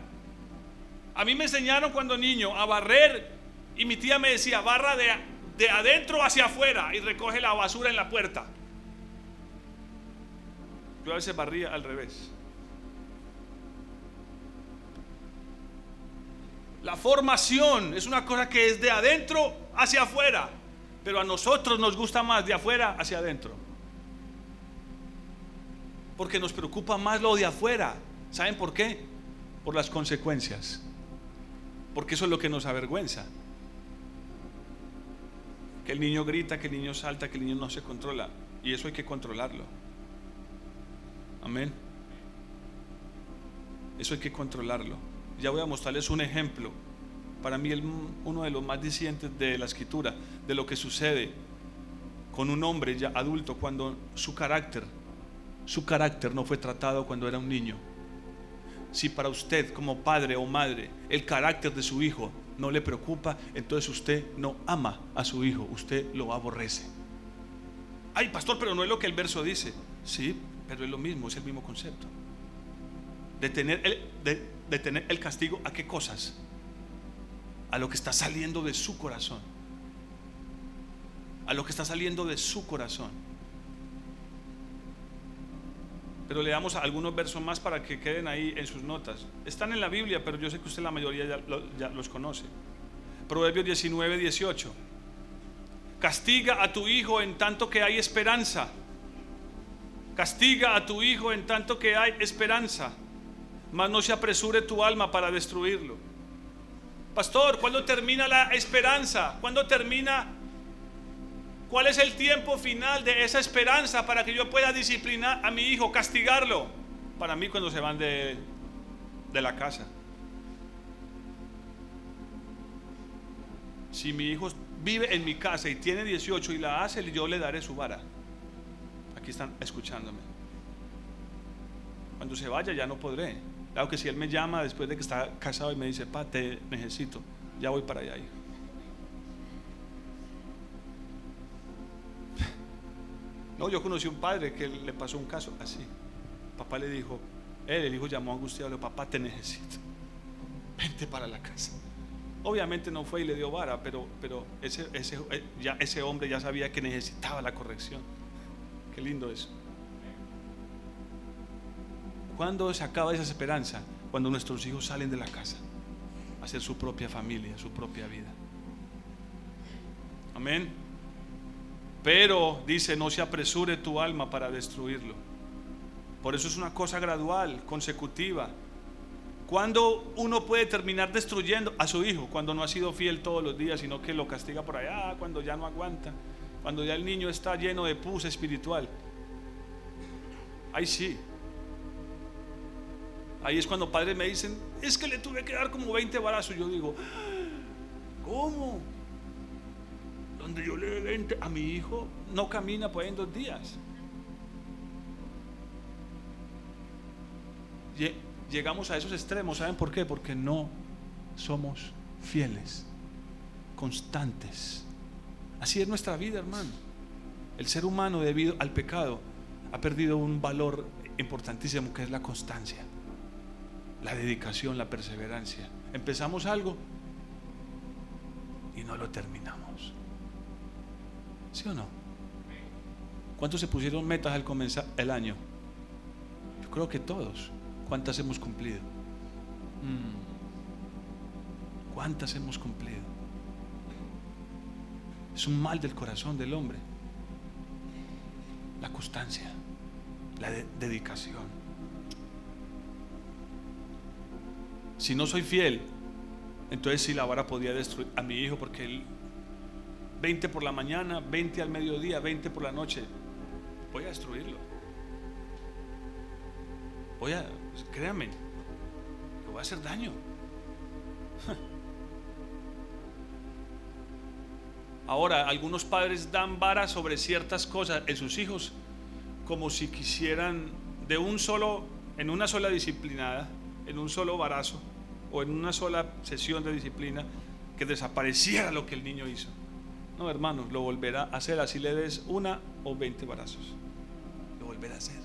A mí me enseñaron cuando niño a barrer y mi tía me decía, barra de, de adentro hacia afuera y recoge la basura en la puerta. Yo a veces barría al revés. La formación es una cosa que es de adentro hacia afuera, pero a nosotros nos gusta más de afuera hacia adentro. Porque nos preocupa más lo de afuera. ¿Saben por qué? Por las consecuencias. Porque eso es lo que nos avergüenza. Que el niño grita, que el niño salta, que el niño no se controla. Y eso hay que controlarlo. Amén. Eso hay que controlarlo. Ya voy a mostrarles un ejemplo. Para mí uno de los más disidentes de la escritura, de lo que sucede con un hombre ya adulto cuando su carácter, su carácter no fue tratado cuando era un niño. Si para usted como padre o madre el carácter de su hijo no le preocupa, entonces usted no ama a su hijo, usted lo aborrece. Ay, pastor, pero no es lo que el verso dice. Sí, pero es lo mismo, es el mismo concepto. De tener el, de, tener el castigo a qué cosas? A lo que está saliendo de su corazón. A lo que está saliendo de su corazón. Pero le damos algunos versos más para que queden ahí en sus notas. Están en la Biblia, pero yo sé que usted la mayoría ya, ya los conoce. Proverbios 19, 18. Castiga a tu hijo en tanto que hay esperanza Castiga a tu hijo en tanto que hay esperanza, mas no se apresure tu alma para destruirlo. Pastor, ¿cuándo termina la esperanza? ¿Cuándo termina? ¿Cuál es el tiempo final de esa esperanza para que yo pueda disciplinar a mi hijo, castigarlo? Para mí cuando se van de, de la casa. Si mi hijo vive en mi casa y tiene 18 y la hace, yo le daré su vara están escuchándome. Cuando se vaya ya no podré. Claro que si él me llama después de que está casado y me dice, pa, te necesito, ya voy para allá. No, yo conocí un padre que le pasó un caso así. Papá le dijo, él, el hijo llamó angustiado, le dijo, papá, te necesito. Vente para la casa. Obviamente no fue y le dio vara, pero, pero ese, ese, eh, ya, ese hombre ya sabía que necesitaba la corrección. Qué lindo eso. ¿Cuándo se acaba esa esperanza? Cuando nuestros hijos salen de la casa a hacer su propia familia, su propia vida. Amén. Pero dice, no se apresure tu alma para destruirlo. Por eso es una cosa gradual, consecutiva. Cuando uno puede terminar destruyendo a su hijo, cuando no ha sido fiel todos los días, sino que lo castiga por allá, cuando ya no aguanta. Cuando ya el niño está lleno de pus espiritual. Ahí sí. Ahí es cuando padres me dicen, es que le tuve que dar como 20 barazos. Yo digo, ¿cómo? Donde yo le 20 a mi hijo, no camina por ahí en dos días. Llegamos a esos extremos, ¿saben por qué? Porque no somos fieles, constantes. Así es nuestra vida, hermano. El ser humano, debido al pecado, ha perdido un valor importantísimo que es la constancia. la dedicación, la perseverancia. Empezamos algo y no lo terminamos. ¿Sí o no? ¿Cuántos se pusieron metas al comenzar el año? Yo creo que todos. ¿Cuántas hemos cumplido? Mm. ¿Cuántas hemos cumplido? Es un mal del corazón del hombre. La constancia, la dedicación. Si no soy fiel, entonces si la vara podía destruir a mi hijo porque él 20 por la mañana, 20 al mediodía, 20 por la noche, voy a destruirlo. Voy a, créanme, le voy a hacer daño. *laughs* Ahora, algunos padres dan vara sobre ciertas cosas en sus hijos como si quisieran de un solo, en una sola disciplinada, en un solo barazo o en una sola sesión de disciplina, que desapareciera lo que el niño hizo. No, hermanos, lo volverá a hacer así le des una o veinte barazos. Lo volverá a hacer.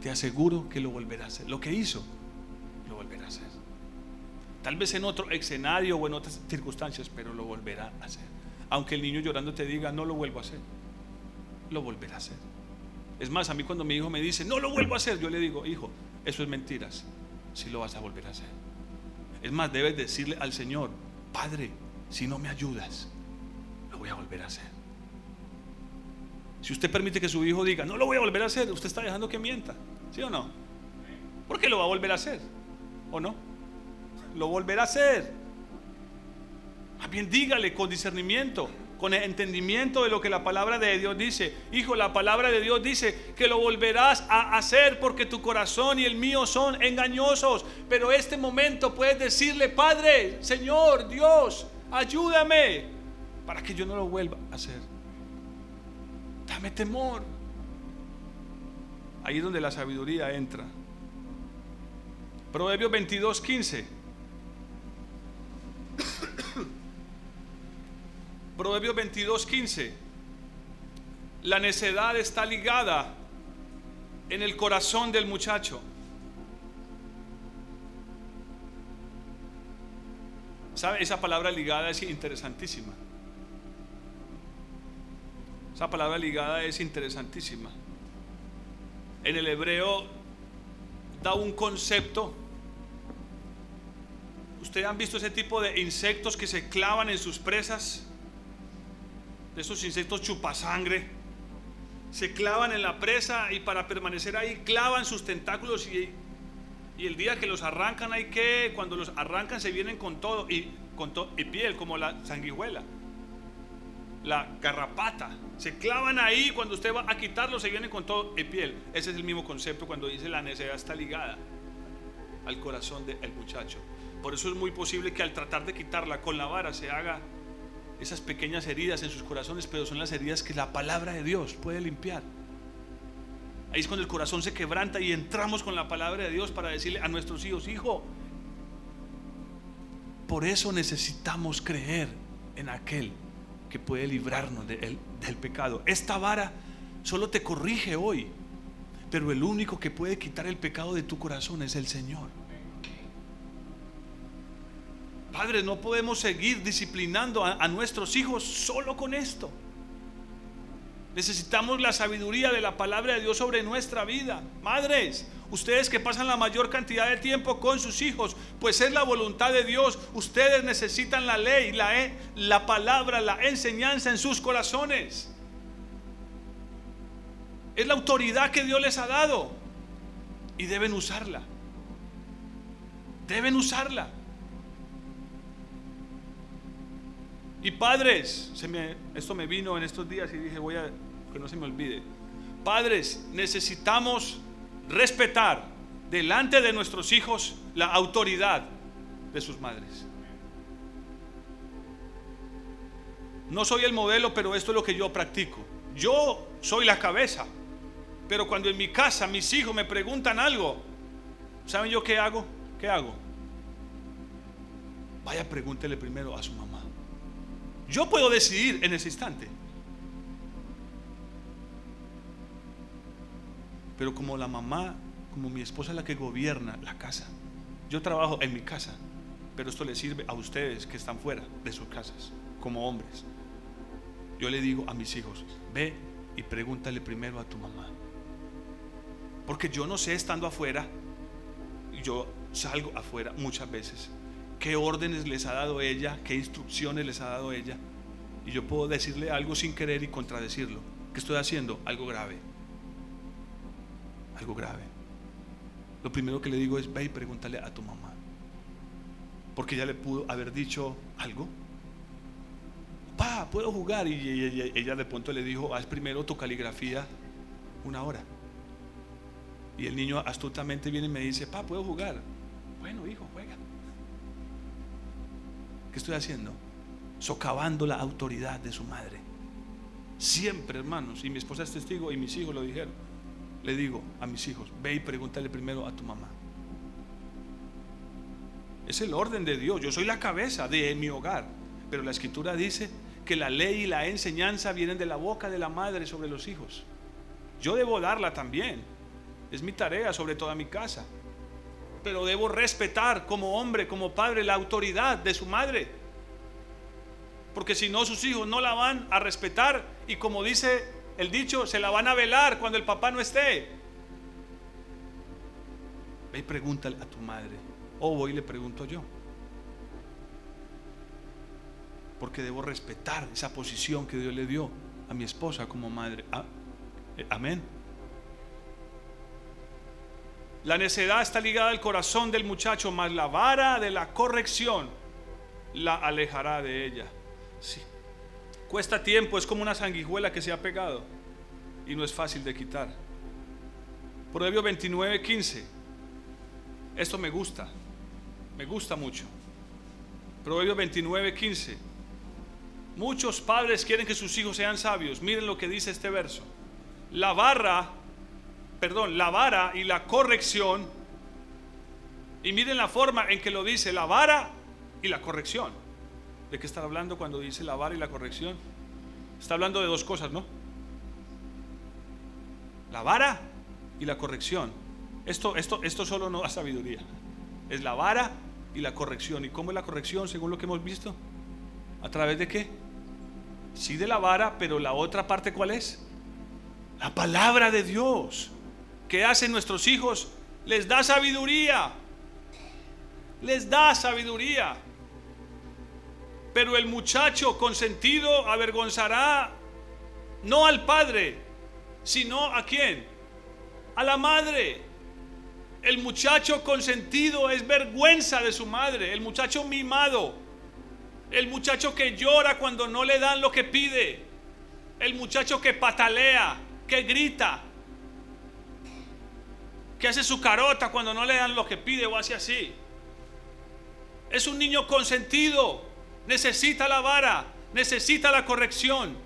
Te aseguro que lo volverá a hacer. Lo que hizo, lo volverá a hacer. Tal vez en otro escenario o en otras circunstancias, pero lo volverá a hacer. Aunque el niño llorando te diga, no lo vuelvo a hacer, lo volverá a hacer. Es más, a mí cuando mi hijo me dice, no lo vuelvo a hacer, yo le digo, hijo, eso es mentiras, si lo vas a volver a hacer. Es más, debes decirle al Señor, Padre, si no me ayudas, lo voy a volver a hacer. Si usted permite que su hijo diga, no lo voy a volver a hacer, usted está dejando que mienta, ¿sí o no? Porque lo va a volver a hacer, ¿o no? Lo volverá a hacer. Más bien dígale con discernimiento, con entendimiento de lo que la palabra de Dios dice. Hijo, la palabra de Dios dice que lo volverás a hacer porque tu corazón y el mío son engañosos. Pero este momento puedes decirle, Padre, Señor, Dios, ayúdame para que yo no lo vuelva a hacer. Dame temor. Ahí es donde la sabiduría entra. Proverbios 22, 15. *coughs* Proverbios 22, 15. La necedad está ligada en el corazón del muchacho. Esa palabra ligada es interesantísima. Esa palabra ligada es interesantísima. En el hebreo da un concepto. ¿Ustedes han visto ese tipo de insectos que se clavan en sus presas? esos insectos chupasangre, se clavan en la presa y para permanecer ahí clavan sus tentáculos y, y el día que los arrancan hay que, cuando los arrancan se vienen con todo y, con y piel como la sanguijuela, la garrapata. Se clavan ahí, cuando usted va a quitarlo se vienen con todo y piel. Ese es el mismo concepto cuando dice la necesidad está ligada al corazón del muchacho. Por eso es muy posible que al tratar de quitarla con la vara se haga esas pequeñas heridas en sus corazones, pero son las heridas que la palabra de Dios puede limpiar. Ahí es cuando el corazón se quebranta y entramos con la palabra de Dios para decirle a nuestros hijos, hijo, por eso necesitamos creer en aquel que puede librarnos del pecado. Esta vara solo te corrige hoy, pero el único que puede quitar el pecado de tu corazón es el Señor. Padres, no podemos seguir disciplinando a, nuestros hijos solo con esto. Necesitamos la sabiduría de la palabra de Dios sobre nuestra vida. Madres, ustedes que pasan la mayor cantidad de tiempo con sus hijos, pues es la voluntad de Dios. Ustedes necesitan la ley, la, la palabra, la enseñanza en sus corazones. Es la autoridad que Dios les ha dado y deben usarla. Deben usarla. Y padres, esto me vino en estos días y dije, voy a, que no se me olvide. Padres, necesitamos respetar delante de nuestros hijos la autoridad de sus madres. No soy el modelo, pero esto es lo que yo practico. Yo soy la cabeza, pero cuando en mi casa mis hijos me preguntan algo, ¿saben yo qué hago? ¿Qué hago? Vaya, pregúntele primero a su mamá. Yo puedo decidir en ese instante. Pero como la mamá como mi esposa es la que gobierna la casa. Yo trabajo en mi casa, pero esto le sirve a ustedes que están fuera de sus casas, como hombres. Yo le digo a mis hijos, ve y pregúntale primero a tu mamá. Porque yo no sé estando afuera, yo salgo afuera muchas veces, qué órdenes les ha dado ella, qué instrucciones les ha dado ella. Y yo puedo decirle algo sin querer y contradecirlo. ¿Qué estoy haciendo? Algo grave. Algo grave. Lo primero que le digo es, ve y pregúntale a tu mamá. Porque ella le pudo haber dicho algo. Pa, puedo jugar. Y ella, de pronto le dijo, haz primero tu caligrafía una hora. Y el niño astutamente viene y me dice, pa, puedo jugar. Bueno, hijo. ¿Qué estoy haciendo? Socavando la autoridad de su madre. Siempre, hermanos, y mi esposa es testigo y mis hijos lo dijeron. Le digo a mis hijos, ve y pregúntale primero a tu mamá. Es el orden de Dios. Yo soy la cabeza de mi hogar. Pero la escritura dice que la ley y la enseñanza vienen de la boca de la madre sobre los hijos. Yo debo darla también. Es mi tarea sobre toda mi casa. Pero debo respetar como hombre, como padre, la autoridad de su madre. Porque si no, sus hijos no la van a respetar. Y como dice el dicho, se la van a velar cuando el papá no esté. Ve y pregúntale a tu madre. O voy y le pregunto yo. Porque debo respetar esa posición que Dios le dio a mi esposa como madre. Ah, eh, amén. La necedad está ligada al corazón del muchacho, mas la vara de la corrección la alejará de ella. Sí. Cuesta tiempo, es como una sanguijuela que se ha pegado y no es fácil de quitar. Proverbio 29, 15. Esto me gusta, me gusta mucho. Proverbio 29, 15. Muchos padres quieren que sus hijos sean sabios. Miren lo que dice este verso. La barra perdón, la vara y la corrección. Y miren la forma en que lo dice, la vara y la corrección. ¿De qué está hablando cuando dice la vara y la corrección? Está hablando de dos cosas, ¿no? La vara y la corrección. Esto, esto, esto solo no da sabiduría. Es la vara y la corrección. ¿Y cómo es la corrección según lo que hemos visto? ¿A través de qué? Sí de la vara, pero la otra parte ¿cuál es? La palabra de Dios que hacen nuestros hijos les da sabiduría. Les da sabiduría. Pero el muchacho consentido avergonzará no al padre, sino a quién? A la madre. El muchacho consentido es vergüenza de su madre. El muchacho mimado. El muchacho que llora cuando no le dan lo que pide. El muchacho que patalea, que grita, que hace su carota cuando no le dan lo que pide o hace así. Es un niño consentido, necesita la vara, necesita la corrección.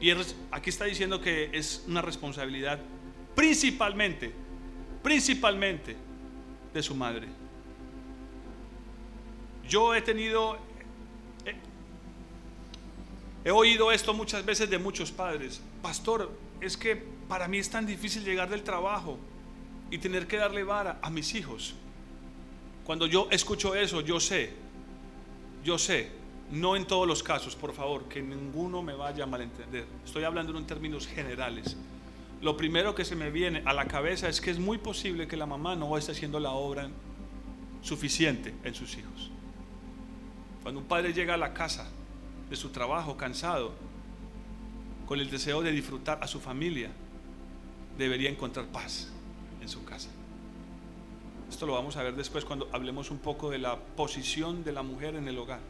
Y aquí está diciendo que es una responsabilidad principalmente, principalmente de su madre. Yo he tenido, he, he oído esto muchas veces de muchos padres. Pastor, es que para mí es tan difícil llegar del trabajo y tener que darle vara a mis hijos. Cuando yo escucho eso, yo sé, yo sé, no en todos los casos, por favor, que ninguno me vaya a malentender. Estoy hablando en términos generales. Lo primero que se me viene a la cabeza es que es muy posible que la mamá no esté haciendo la obra suficiente en sus hijos. Cuando un padre llega a la casa de su trabajo cansado, con el deseo de disfrutar a su familia, debería encontrar paz en su casa. Esto lo vamos a ver después cuando hablemos un poco de la posición de la mujer en el hogar.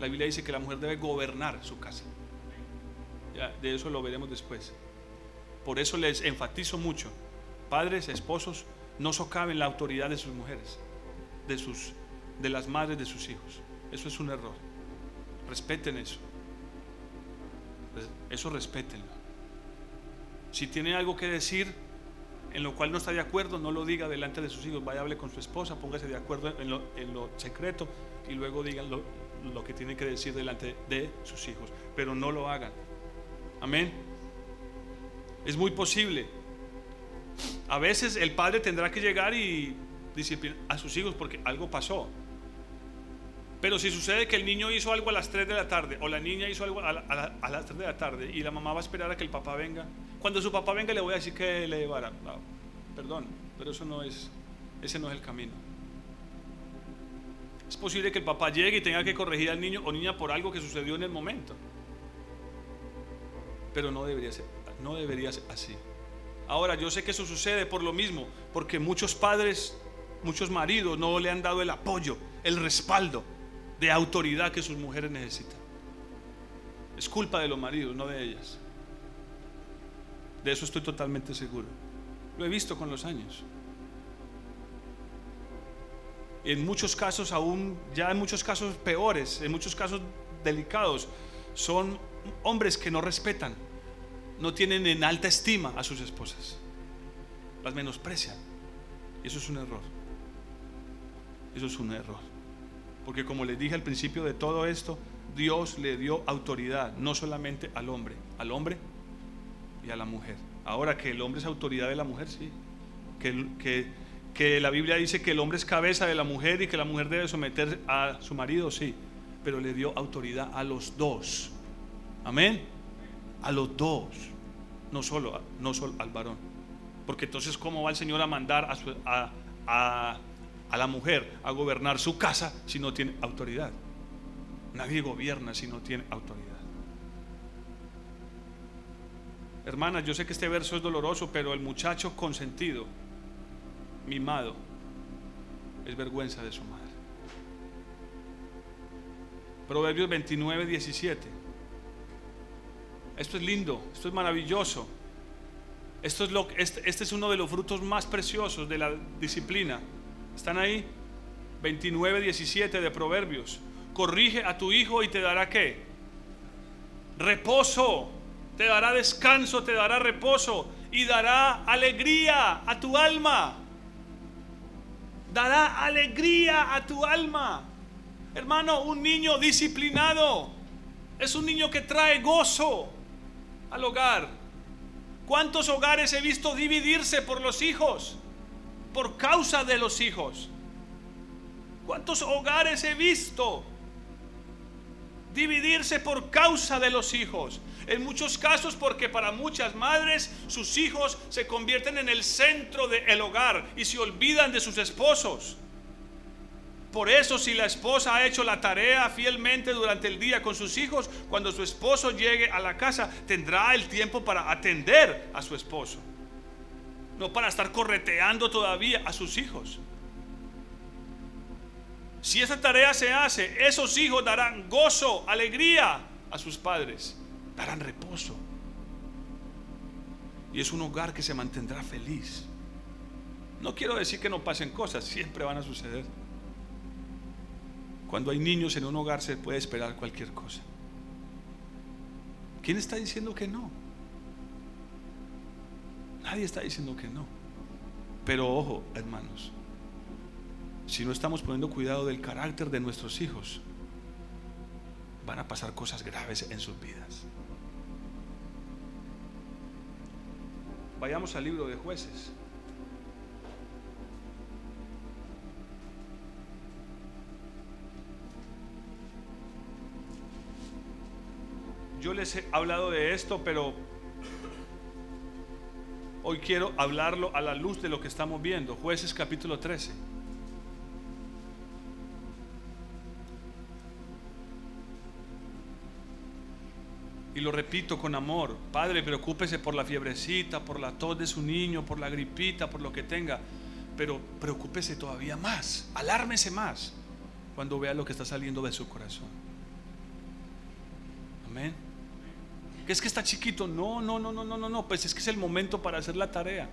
La Biblia dice que la mujer debe gobernar su casa. De eso lo veremos después. Por eso les enfatizo mucho. Padres, esposos, no socaven la autoridad de sus mujeres, de, sus, de las madres de sus hijos. Eso es un error. Respeten eso. Eso respétenlo. Si tiene algo que decir en lo cual no está de acuerdo, no lo diga delante de sus hijos. Vaya, hable con su esposa, póngase de acuerdo en lo, secreto y luego digan lo, lo que tiene que decir delante de sus hijos. Pero no lo hagan. Amén. Es muy posible A veces el padre tendrá que llegar y disciplinar a sus hijos porque algo pasó. Pero si sucede que el niño hizo algo a las 3 de la tarde o la niña hizo algo a, las 3 de la tarde y la mamá va a esperar a que el papá venga, cuando su papá venga le voy a decir que le llevará. perdón, pero eso no es, ese no es el camino. Es posible que el papá llegue y tenga que corregir al niño o niña por algo que sucedió en el momento. Pero no debería ser, no debería ser así. Ahora, yo sé que eso sucede por lo mismo, porque muchos padres, muchos maridos no le han dado el apoyo, el respaldo de autoridad que sus mujeres necesitan. Es culpa de los maridos, no de ellas. De eso estoy totalmente seguro. Lo he visto con los años en muchos casos aún, ya en muchos casos peores, en muchos casos delicados, son hombres que no respetan, no tienen en alta estima a sus esposas, las menosprecian. Y eso es un error. Eso es un error. Porque como les dije al principio de todo esto, Dios le dio autoridad no solamente al hombre, al hombre y a la mujer. Ahora que el hombre es autoridad de la mujer, sí. Que, que la Biblia dice que el hombre es cabeza de la mujer y que la mujer debe someter a su marido, sí, pero le dio autoridad a los dos. Amén. A los dos, no solo, no solo al varón. Porque entonces, ¿cómo va el Señor a mandar a, a, a la mujer a gobernar su casa si no tiene autoridad? Nadie gobierna si no tiene autoridad. Hermanas, yo sé que este verso es doloroso, pero el muchacho consentido mimado es vergüenza de su madre. Proverbios 29, 17. Esto es lindo, esto es maravilloso. Esto es lo, este, este es uno de los frutos más preciosos de la disciplina. ¿Están ahí? 29, 17 de Proverbios. Corrige a tu hijo y te dará qué? Reposo. Te dará descanso, te dará reposo y dará alegría a tu alma dará alegría a tu alma. Hermano, un niño disciplinado es un niño que trae gozo al hogar. ¿Cuántos hogares he visto dividirse por los hijos? Por causa de los hijos. ¿Cuántos hogares he visto dividirse por causa de los hijos? En muchos casos porque para muchas madres sus hijos se convierten en el centro del hogar y se olvidan de sus esposos. Por eso si la esposa ha hecho la tarea fielmente durante el día con sus hijos, cuando su esposo llegue a la casa tendrá el tiempo para atender a su esposo. No para estar correteando todavía a sus hijos. Si esa tarea se hace, esos hijos darán gozo, alegría a sus padres darán reposo. Y es un hogar que se mantendrá feliz. No quiero decir que no pasen cosas, siempre van a suceder. Cuando hay niños en un hogar se puede esperar cualquier cosa. ¿Quién está diciendo que no? Nadie está diciendo que no. Pero ojo, hermanos, si no estamos poniendo cuidado del carácter de nuestros hijos, van a pasar cosas graves en sus vidas. Vayamos al libro de jueces. Yo les he hablado de esto, pero hoy quiero hablarlo a la luz de lo que estamos viendo. Jueces capítulo 13. Y lo repito con amor, Padre, preocúpese por la fiebrecita, por la tos de su niño, por la gripita, por lo que tenga. Pero preocúpese todavía más, alármese más cuando vea lo que está saliendo de su corazón. Amén. Que es que está chiquito. No, no, no, no, no, no, no. Pues es que es el momento para hacer la tarea.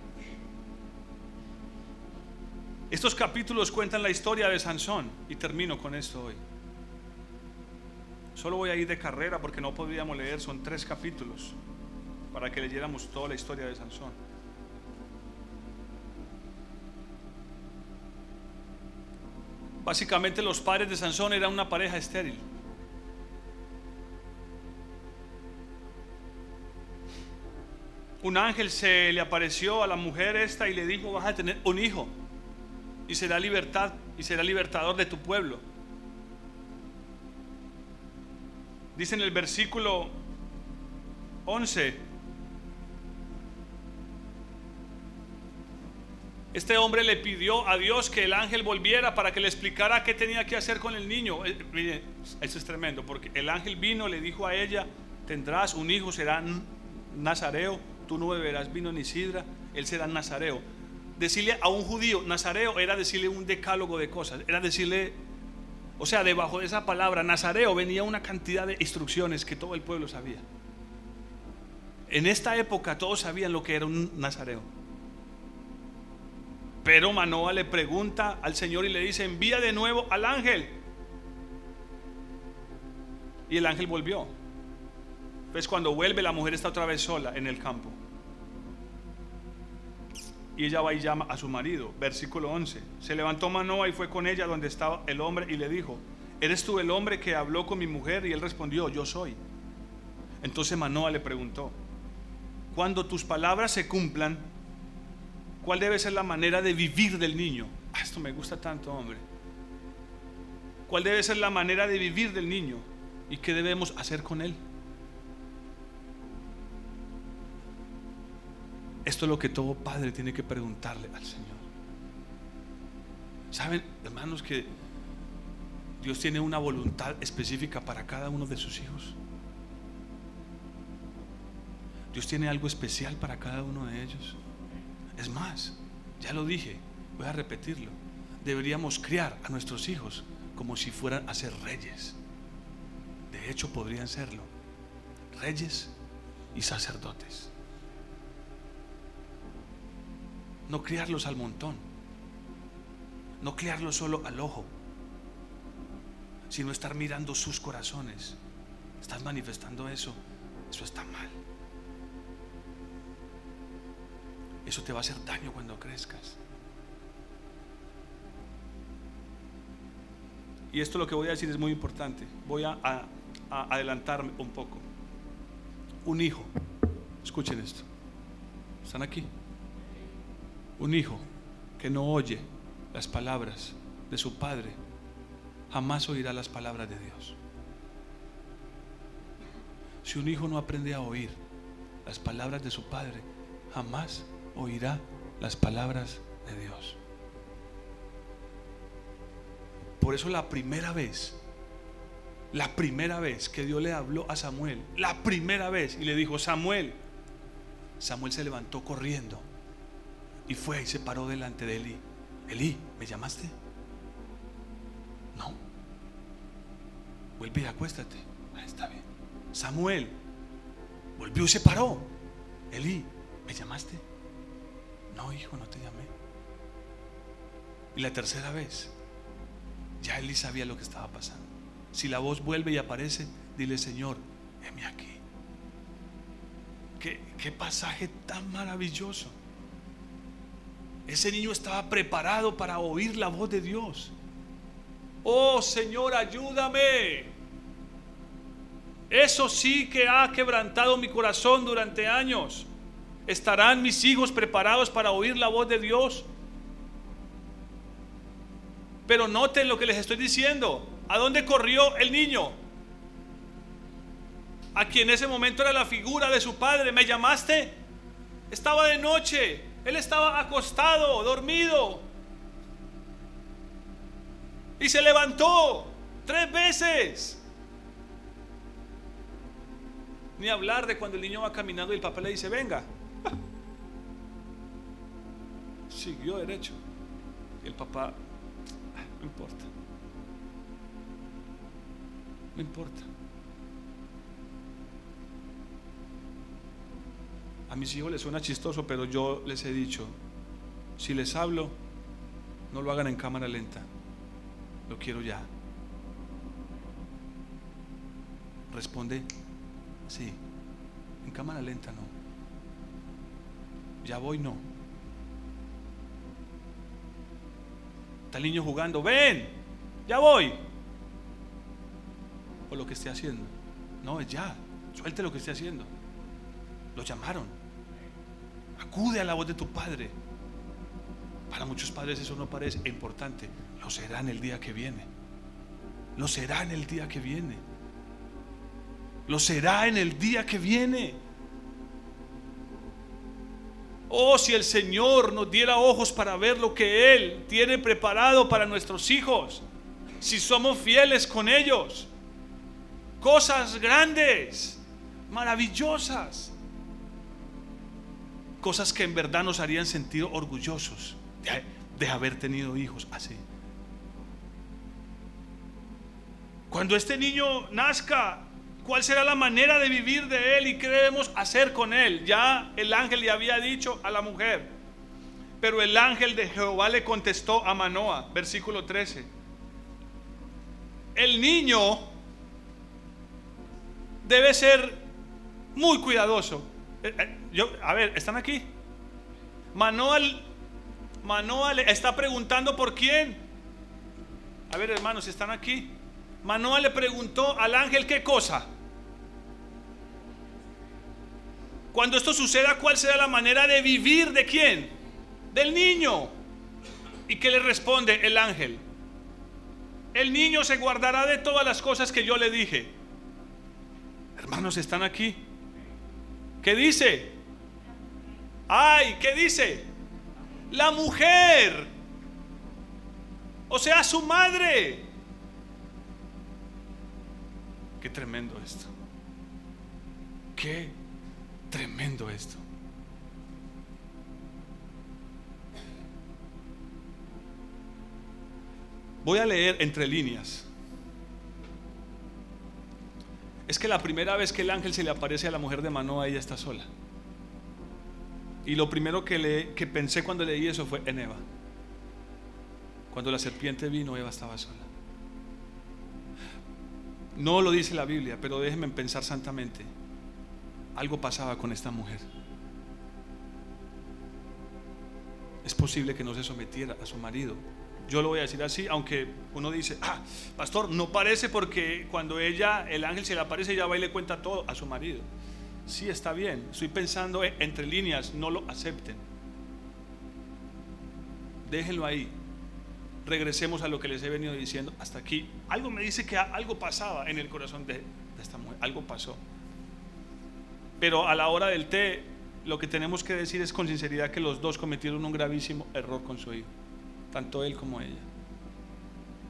Estos capítulos cuentan la historia de Sansón. Y termino con esto hoy. Solo voy a ir de carrera porque no podríamos leer, son tres capítulos para que leyéramos toda la historia de Sansón. Básicamente los padres de Sansón eran una pareja estéril. Un ángel se le apareció a la mujer esta y le dijo, vas a tener un hijo y será libertad y será libertador de tu pueblo. Dice en el versículo 11, este hombre le pidió a Dios que el ángel volviera para que le explicara qué tenía que hacer con el niño. Eh, mire, eso es tremendo, porque el ángel vino, le dijo a ella, tendrás un hijo, será nazareo tú no beberás vino ni sidra, él será nazareo. Decirle a un judío, nazareo era decirle un decálogo de cosas, era decirle, o sea, debajo de esa palabra, nazareo venía una cantidad de instrucciones que todo el pueblo sabía. En esta época todos sabían lo que era un nazareo. Pero Manoa le pregunta al Señor y le dice, envía de nuevo al ángel. Y el ángel volvió. Entonces cuando vuelve la mujer está otra vez sola en el campo. Y ella va y llama a su marido. Versículo 11. Se levantó Manoa y fue con ella donde estaba el hombre y le dijo, ¿eres tú el hombre que habló con mi mujer? Y él respondió, yo soy. Entonces Manoa le preguntó, cuando tus palabras se cumplan, ¿cuál debe ser la manera de vivir del niño? Ah, esto me gusta tanto, hombre. ¿Cuál debe ser la manera de vivir del niño? ¿Y qué debemos hacer con él? Esto es lo que todo padre tiene que preguntarle al Señor. ¿Saben, hermanos, que Dios tiene una voluntad específica para cada uno de sus hijos? Dios tiene algo especial para cada uno de ellos. Es más, ya lo dije, voy a repetirlo. Deberíamos criar a nuestros hijos como si fueran a ser reyes. De hecho, podrían serlo. Reyes y sacerdotes. No criarlos al montón. No criarlos solo al ojo. Sino estar mirando sus corazones. Estás manifestando eso. Eso está mal. Eso te va a hacer daño cuando crezcas. Y esto lo que voy a decir es muy importante. Voy a, adelantarme un poco. Un hijo. Escuchen esto. ¿Están aquí? Un hijo que no oye las palabras de su padre jamás oirá las palabras de Dios. Si un hijo no aprende a oír las palabras de su padre, jamás oirá las palabras de Dios. Por eso la primera vez, la primera vez que Dios le habló a Samuel, la primera vez, y le dijo, Samuel, Samuel se levantó corriendo y fue y se paró delante de Eli. Eli, ¿me llamaste? No. Vuelve y acuéstate. Ah, está bien. Samuel volvió y se paró. Eli, ¿me llamaste? No, hijo, no te llamé. Y la tercera vez, ya Eli sabía lo que estaba pasando. Si la voz vuelve y aparece, dile, Señor, heme aquí. ¿Qué, qué pasaje tan maravilloso. Ese niño estaba preparado para oír la voz de Dios. Oh Señor, ayúdame. Eso sí que ha quebrantado mi corazón durante años. ¿Estarán mis hijos preparados para oír la voz de Dios? Pero noten lo que les estoy diciendo. ¿A dónde corrió el niño? A quien en ese momento era la figura de su padre. ¿Me llamaste? Estaba de noche. Él estaba acostado, dormido. Y se levantó tres veces. Ni hablar de cuando el niño va caminando y el papá le dice, venga. *laughs* Siguió derecho. Y el papá, no importa. No importa. A mis hijos les suena chistoso, pero yo les he dicho, si les hablo, no lo hagan en cámara lenta. Lo quiero ya. Responde, sí. En cámara lenta no. Ya voy, no. Está el niño jugando, ven, ya voy. O lo que esté haciendo. No, es ya. Suelte lo que esté haciendo. Lo llamaron. Acude a la voz de tu padre. Para muchos padres eso no parece importante. Lo será en el día que viene. Lo será en el día que viene. Lo será en el día que viene. Oh, si el Señor nos diera ojos para ver lo que Él tiene preparado para nuestros hijos. Si somos fieles con ellos. Cosas grandes, maravillosas. Cosas que en verdad nos harían sentir orgullosos de, haber tenido hijos así. Cuando este niño nazca, ¿cuál será la manera de vivir de él y qué debemos hacer con él? Ya el ángel le había dicho a la mujer, pero el ángel de Jehová le contestó a Manoa, versículo 13. El niño debe ser muy cuidadoso. Yo, a ver, ¿están aquí? Manoa le está preguntando por quién. A ver, hermanos, están aquí. Manoa le preguntó al ángel qué cosa. Cuando esto suceda, ¿cuál será la manera de vivir de quién? Del niño. ¿Y qué le responde el ángel? El niño se guardará de todas las cosas que yo le dije. Hermanos, están aquí. ¿Qué dice? Ay, ¿qué dice? la mujer, o sea, su madre. Qué tremendo esto. Qué tremendo esto. Voy a leer entre líneas. Es que la primera vez que el ángel se le aparece a la mujer de Manoa, ella está sola. Y lo primero que, le, que pensé cuando leí eso fue en Eva. Cuando la serpiente vino, Eva estaba sola. No lo dice la Biblia, pero déjenme pensar santamente. Algo pasaba con esta mujer. Es posible que no se sometiera a su marido. Yo lo voy a decir así, aunque uno dice, ah, pastor, no parece porque cuando ella, el ángel se le aparece, ella va y le cuenta todo a su marido. Sí, está bien. Estoy pensando entre líneas, no lo acepten. Déjenlo ahí. Regresemos a lo que les he venido diciendo hasta aquí. Algo me dice que algo pasaba en el corazón de, esta mujer. Algo pasó. Pero a la hora del té, lo que tenemos que decir es con sinceridad que los dos cometieron un gravísimo error con su hijo. Tanto él como ella.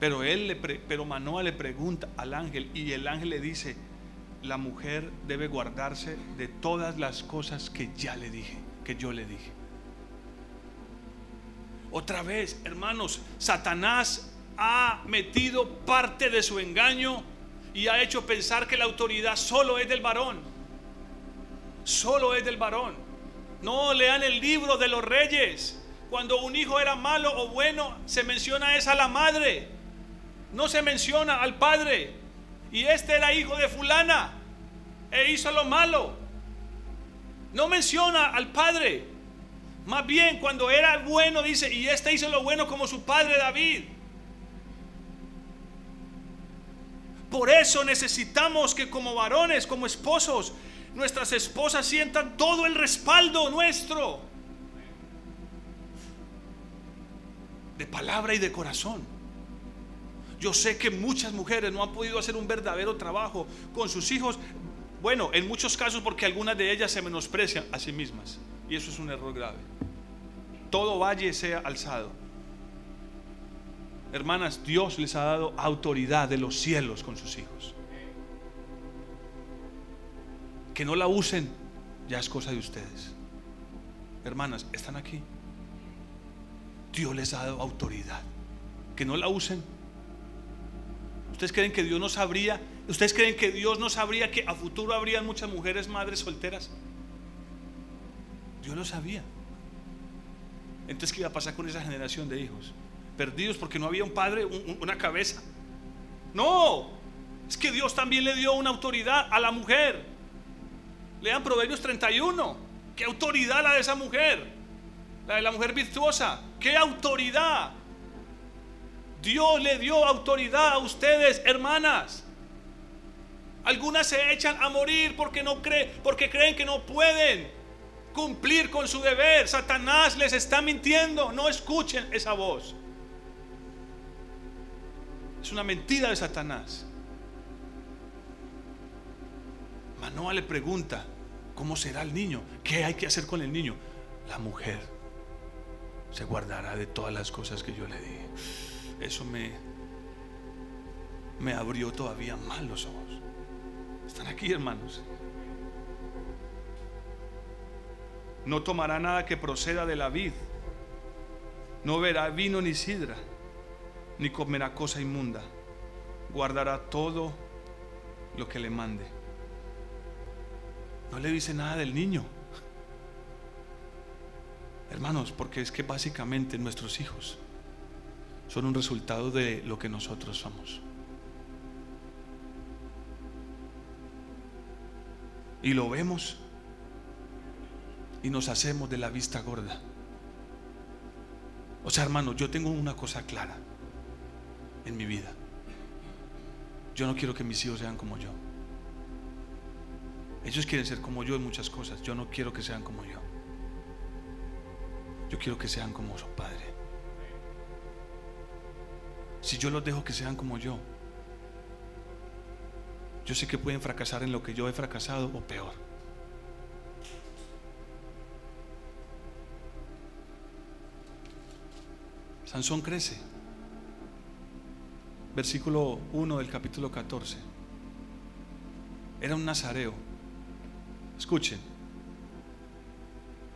Pero él le pero Manoa le pregunta al ángel y el ángel le dice, la mujer debe guardarse de todas las cosas que ya le dije, que yo le dije. Otra vez, hermanos, Satanás ha metido parte de su engaño y ha hecho pensar que la autoridad solo es del varón. Solo es del varón. No lean el libro de los reyes. Cuando un hijo era malo o bueno, se menciona es a la madre. No se menciona al padre y este era hijo de fulana e hizo lo malo. No menciona al padre. Más bien cuando era bueno dice, y este hizo lo bueno como su padre David. Por eso necesitamos que como varones, como esposos, nuestras esposas sientan todo el respaldo nuestro. De palabra y de corazón. Yo sé que muchas mujeres no han podido hacer un verdadero trabajo con sus hijos. Bueno, en muchos casos porque algunas de ellas se menosprecian a sí mismas. Y eso es un error grave. Todo valle sea alzado. Hermanas, Dios les ha dado autoridad de los cielos con sus hijos. Que no la usen, ya es cosa de ustedes. Hermanas, están aquí. Dios les ha dado autoridad. Que no la usen, ¿Ustedes creen que Dios no sabría? ¿Ustedes creen que Dios no sabría que a futuro habrían muchas mujeres madres solteras? Dios lo sabía. Entonces, ¿qué iba a pasar con esa generación de hijos? Perdidos porque no había un padre, una cabeza. No, es que Dios también le dio una autoridad a la mujer. Lean Proverbios 31. ¿Qué autoridad la de esa mujer? La de la mujer virtuosa. ¿Qué autoridad? Dios le dio autoridad a ustedes, hermanas. Algunas se echan a morir porque no creen, porque creen que no pueden. cumplir con su deber. Satanás les está mintiendo. No escuchen esa voz. Es una mentira de Satanás. Manoa le pregunta, ¿cómo será el niño? ¿Qué hay que hacer con el niño? La mujer se guardará de todas las cosas que yo le di. Eso me, me abrió todavía más los ojos. Están aquí, hermanos. No tomará nada que proceda de la vid. No verá vino ni sidra, ni comerá cosa inmunda. Guardará todo lo que le mande. No le dice nada del niño. Hermanos, porque es que básicamente nuestros hijos son un resultado de lo que nosotros somos. Y lo vemos y nos hacemos de la vista gorda. O sea, hermano, yo tengo una cosa clara en mi vida. Yo no quiero que mis hijos sean como yo. Ellos quieren ser como yo en muchas cosas. Yo no quiero que sean como yo. Yo quiero que sean como su padre. Si yo los dejo que sean como yo, yo sé que pueden fracasar en lo que yo he fracasado o peor. Sansón crece. Versículo 1 del capítulo 14. Era un nazareo. Escuchen.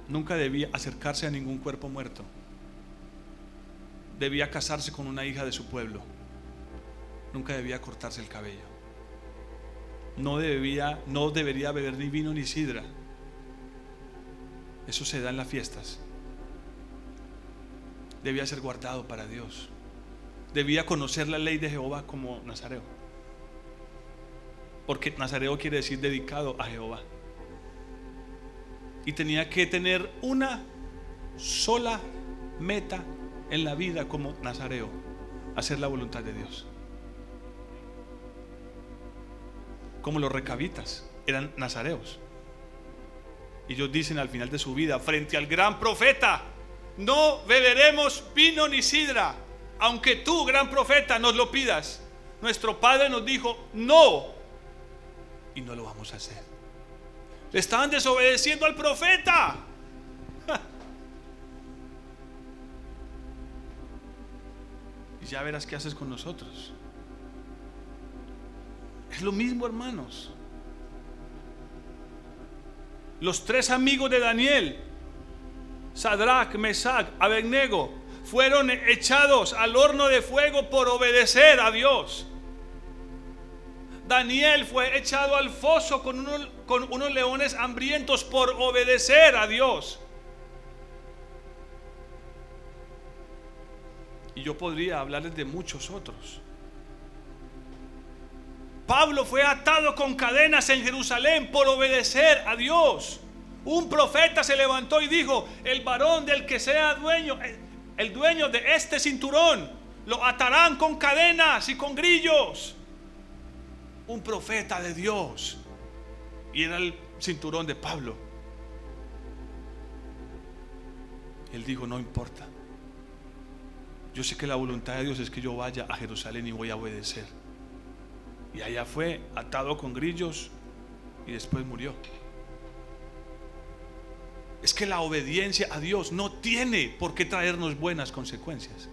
Nunca debía acercarse a ningún cuerpo muerto. Debía casarse con una hija de su pueblo. Nunca debía cortarse el cabello. No debía, no debería beber ni vino ni sidra. Eso se da en las fiestas debía ser guardado para Dios. Debía conocer la ley de Jehová como Nazareo. Porque Nazareo quiere decir dedicado a Jehová. Y tenía que tener una sola meta en la vida como Nazareo, hacer la voluntad de Dios. Como los recabitas, eran nazareos. Y ellos dicen al final de su vida, frente al gran profeta, no beberemos vino ni sidra, aunque tú, gran profeta, nos lo pidas. Nuestro Padre nos dijo, no, y no lo vamos a hacer. Le estaban desobedeciendo al profeta. Ya verás qué haces con nosotros. Es lo mismo, hermanos. Los tres amigos de Daniel Sadrach, Mesach, Abednego fueron echados al horno de fuego por obedecer a Dios. Daniel fue echado al foso con unos leones hambrientos por obedecer a Dios. Y yo podría hablarles de muchos otros. Pablo fue atado con cadenas en Jerusalén por obedecer a Dios. Un profeta se levantó y dijo, el varón del que sea dueño, eh, el dueño de este cinturón, lo atarán con cadenas y con grillos. Un profeta de Dios. Y era el cinturón de Pablo. Él dijo, no importa. Yo sé que la voluntad de Dios es que yo vaya a Jerusalén y voy a obedecer. Y allá fue atado con grillos y después murió es que la obediencia a Dios no tiene por qué traernos buenas consecuencias.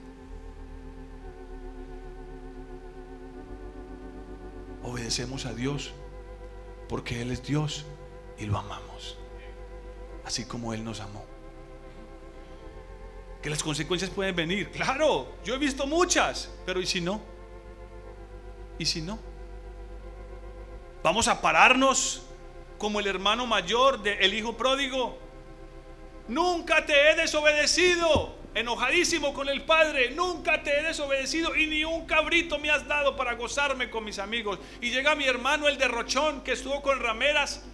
Obedecemos a Dios porque Él es Dios y lo amamos, así como Él nos amó. Que las consecuencias pueden venir, claro, yo he visto muchas, pero ¿y si no? ¿Y si no? Vamos a pararnos como el hermano mayor del hijo pródigo Nunca te he desobedecido. Enojadísimo con el Padre, nunca te he desobedecido y ni un cabrito me has dado para gozarme con mis amigos. Y llega mi hermano el derrochón que estuvo con rameras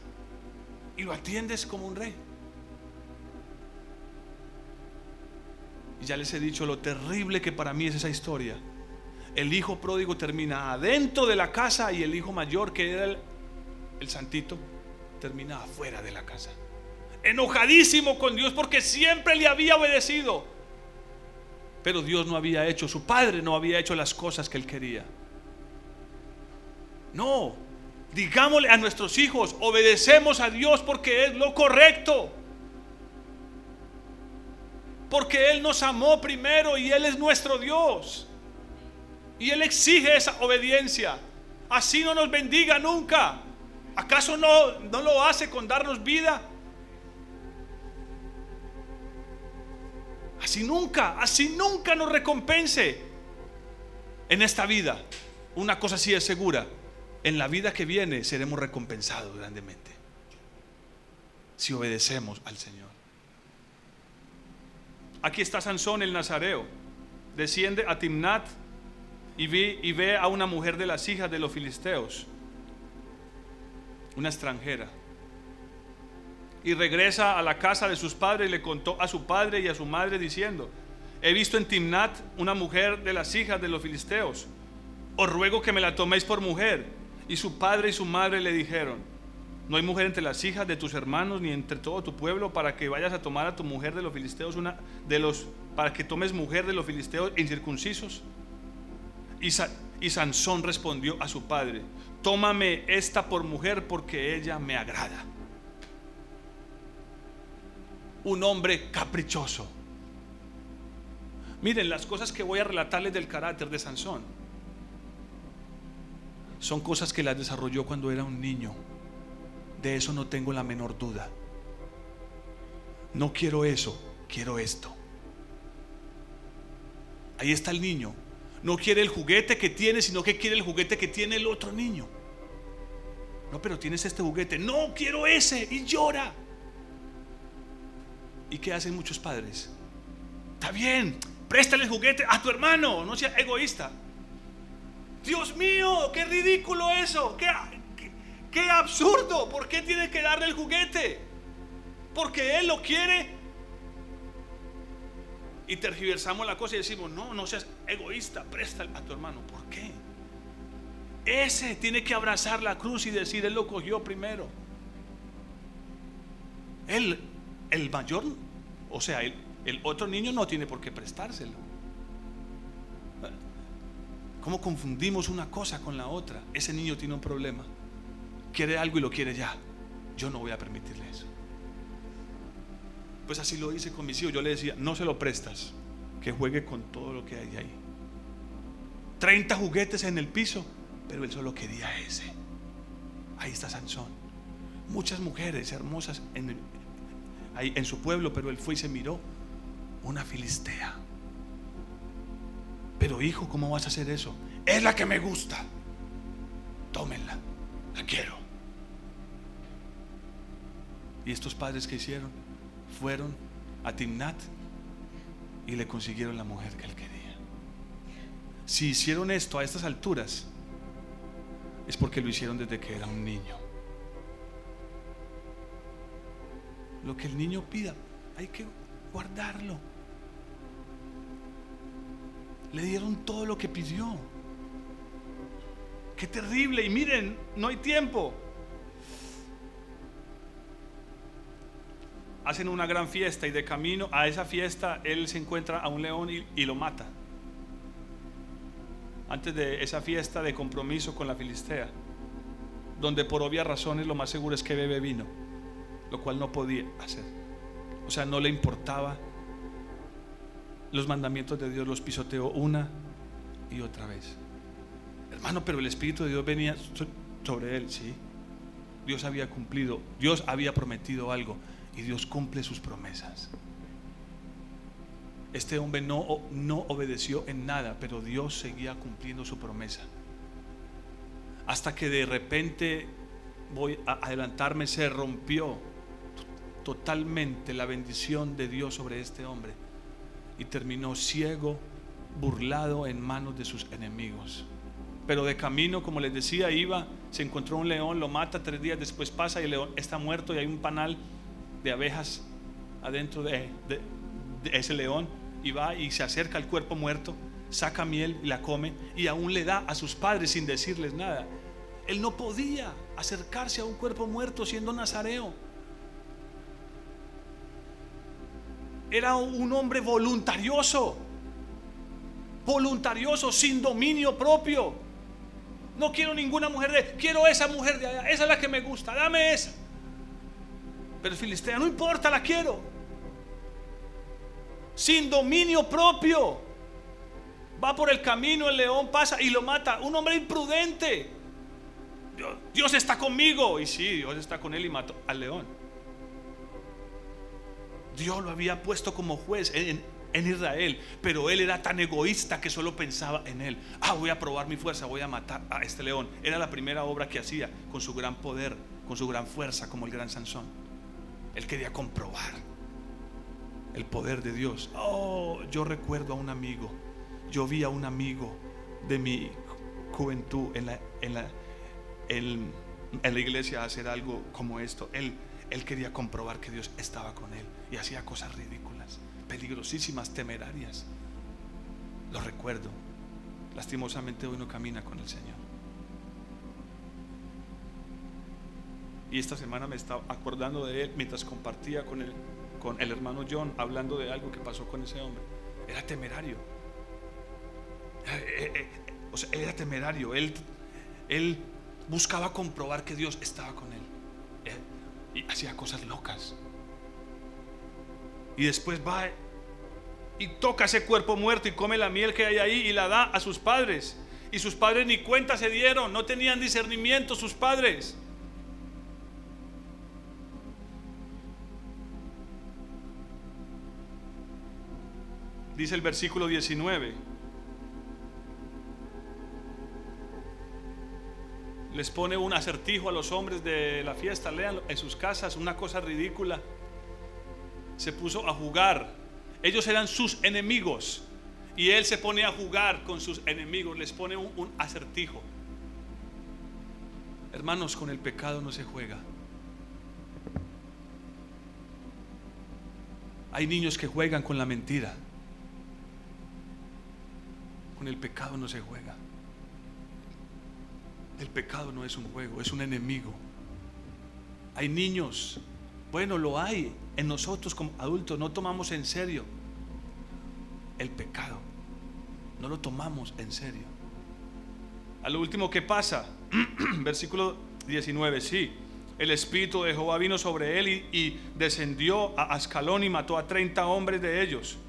y lo atiendes como un rey. Y ya les he dicho lo terrible que para mí es esa historia. El hijo pródigo termina adentro de la casa y el hijo mayor, que era el, el santito, termina afuera de la casa enojadísimo con Dios porque siempre le había obedecido. Pero Dios no había hecho, su padre no había hecho las cosas que él quería. No, digámosle a nuestros hijos, obedecemos a Dios porque es lo correcto. Porque Él nos amó primero y Él es nuestro Dios. Y Él exige esa obediencia. Así no nos bendiga nunca. ¿Acaso no, no lo hace con darnos vida? Así nunca, así nunca nos recompense en esta vida. Una cosa sí es segura, en la vida que viene seremos recompensados grandemente si obedecemos al Señor. Aquí está Sansón el Nazareo. Desciende a Timnat y ve, a una mujer de las hijas de los filisteos, una extranjera. Y regresa a la casa de sus padres y le contó a su padre y a su madre diciendo, he visto en Timnat una mujer de las hijas de los filisteos, os ruego que me la toméis por mujer. Y su padre y su madre le dijeron, no hay mujer entre las hijas de tus hermanos ni entre todo tu pueblo para que vayas a tomar a tu mujer de los filisteos una de los para que tomes mujer de los filisteos incircuncisos. Y, y Sansón respondió a su padre, tómame esta por mujer porque ella me agrada. Un hombre caprichoso. Miren las cosas que voy a relatarles del carácter de Sansón son cosas que las desarrolló cuando era un niño. De eso no tengo la menor duda. No quiero eso, quiero esto. Ahí está el niño. No quiere el juguete que tiene, sino que quiere el juguete que tiene el otro niño. No, pero tienes este juguete. No, quiero ese. Y llora. ¿Y qué hacen muchos padres? Está bien, préstale el juguete a tu hermano. No sea egoísta. Dios mío, qué ridículo eso, qué, absurdo, ¿por qué tiene que darle el juguete? Porque Él lo quiere. Y tergiversamos la cosa y decimos, no, no seas egoísta, presta a tu hermano. ¿Por qué? Ese tiene que abrazar la cruz y decir, Él lo cogió primero. Él, el mayor, o sea, el otro niño no tiene por qué prestárselo. ¿Cómo confundimos una cosa con la otra? Ese niño tiene un problema. Quiere algo y lo quiere ya. Yo no voy a permitirle eso. Pues así lo hice con mis hijos. Yo le decía, no se lo prestas, que juegue con todo lo que hay ahí. 30 juguetes en el piso, pero él solo quería ese. Ahí está Sansón. Muchas mujeres hermosas en, su pueblo, pero él fue y se miró una filistea. Pero hijo, ¿cómo vas a hacer eso? Es la que me gusta. Tómenla. La quiero. ¿Y estos padres que hicieron? Fueron a Timnat y le consiguieron la mujer que él quería. Si hicieron esto a estas alturas, es porque lo hicieron desde que era un niño. Lo que el niño pida, hay que guardarlo. Le dieron todo lo que pidió. Qué terrible. Y miren, no hay tiempo. Hacen una gran fiesta y de camino a esa fiesta él se encuentra a un león y, lo mata. Antes de esa fiesta de compromiso con la Filistea, donde por obvias razones lo más seguro es que bebe vino, lo cual no podía hacer. O sea, no le importaba los mandamientos de Dios los pisoteó una y otra vez. Hermano, pero el Espíritu de Dios venía sobre él, sí. Dios había cumplido, Dios había prometido algo y Dios cumple sus promesas. Este hombre no, no obedeció en nada, pero Dios seguía cumpliendo su promesa. Hasta que de repente, voy a adelantarme, se rompió totalmente la bendición de Dios sobre este hombre y terminó ciego, burlado en manos de sus enemigos. Pero de camino, como les decía, iba, se encontró un león, lo mata, tres días después pasa y el león está muerto y hay un panal de abejas adentro de, ese león y va y se acerca al cuerpo muerto, saca miel y la come y aún le da a sus padres sin decirles nada. Él no podía acercarse a un cuerpo muerto siendo nazareo. era un hombre voluntarioso, voluntarioso, sin dominio propio. No quiero ninguna mujer de, quiero esa mujer de allá, esa es la que me gusta, dame esa. Pero Filistea, no importa, la quiero. Sin dominio propio. Va por el camino, el león pasa y lo mata. Un hombre imprudente. Dios está conmigo. Y sí, Dios está con él y mató al león. Dios lo había puesto como juez en, en, Israel, pero él era tan egoísta que solo pensaba en él. Ah, voy a probar mi fuerza, voy a matar a este león. Era la primera obra que hacía con su gran poder, con su gran fuerza, como el gran Sansón. Él quería comprobar el poder de Dios. Oh, yo recuerdo a un amigo. Yo vi a un amigo de mi juventud en la, en la, en, la iglesia hacer algo como esto. Él, él quería comprobar que Dios estaba con él y hacía cosas ridículas, peligrosísimas, temerarias. Lo recuerdo. Lastimosamente hoy no camina con el Señor. Y esta semana me estaba acordando de él mientras compartía con el, con el hermano John hablando de algo que pasó con ese hombre. Era temerario. Eh, eh, eh, o sea, era temerario. Él, él buscaba comprobar que Dios estaba con él. Y hacía cosas locas. Y después va y toca ese cuerpo muerto y come la miel que hay ahí y la da a sus padres. Y sus padres ni cuenta se dieron, no tenían discernimiento sus padres. Dice el versículo 19. Les pone un acertijo a los hombres de la fiesta, lean en sus casas, una cosa ridícula. Se puso a jugar. Ellos eran sus enemigos. Y él se pone a jugar con sus enemigos, les pone un, un acertijo. Hermanos, con el pecado no se juega. Hay niños que juegan con la mentira. Con el pecado no se juega. El pecado no es un juego, es un enemigo. Hay niños, bueno, lo hay en nosotros como adultos, no tomamos en serio el pecado. No lo tomamos en serio. A lo último que pasa, *clears throat* versículo 19, sí, el espíritu de Jehová vino sobre él y, descendió a Ascalón y mató a 30 hombres de ellos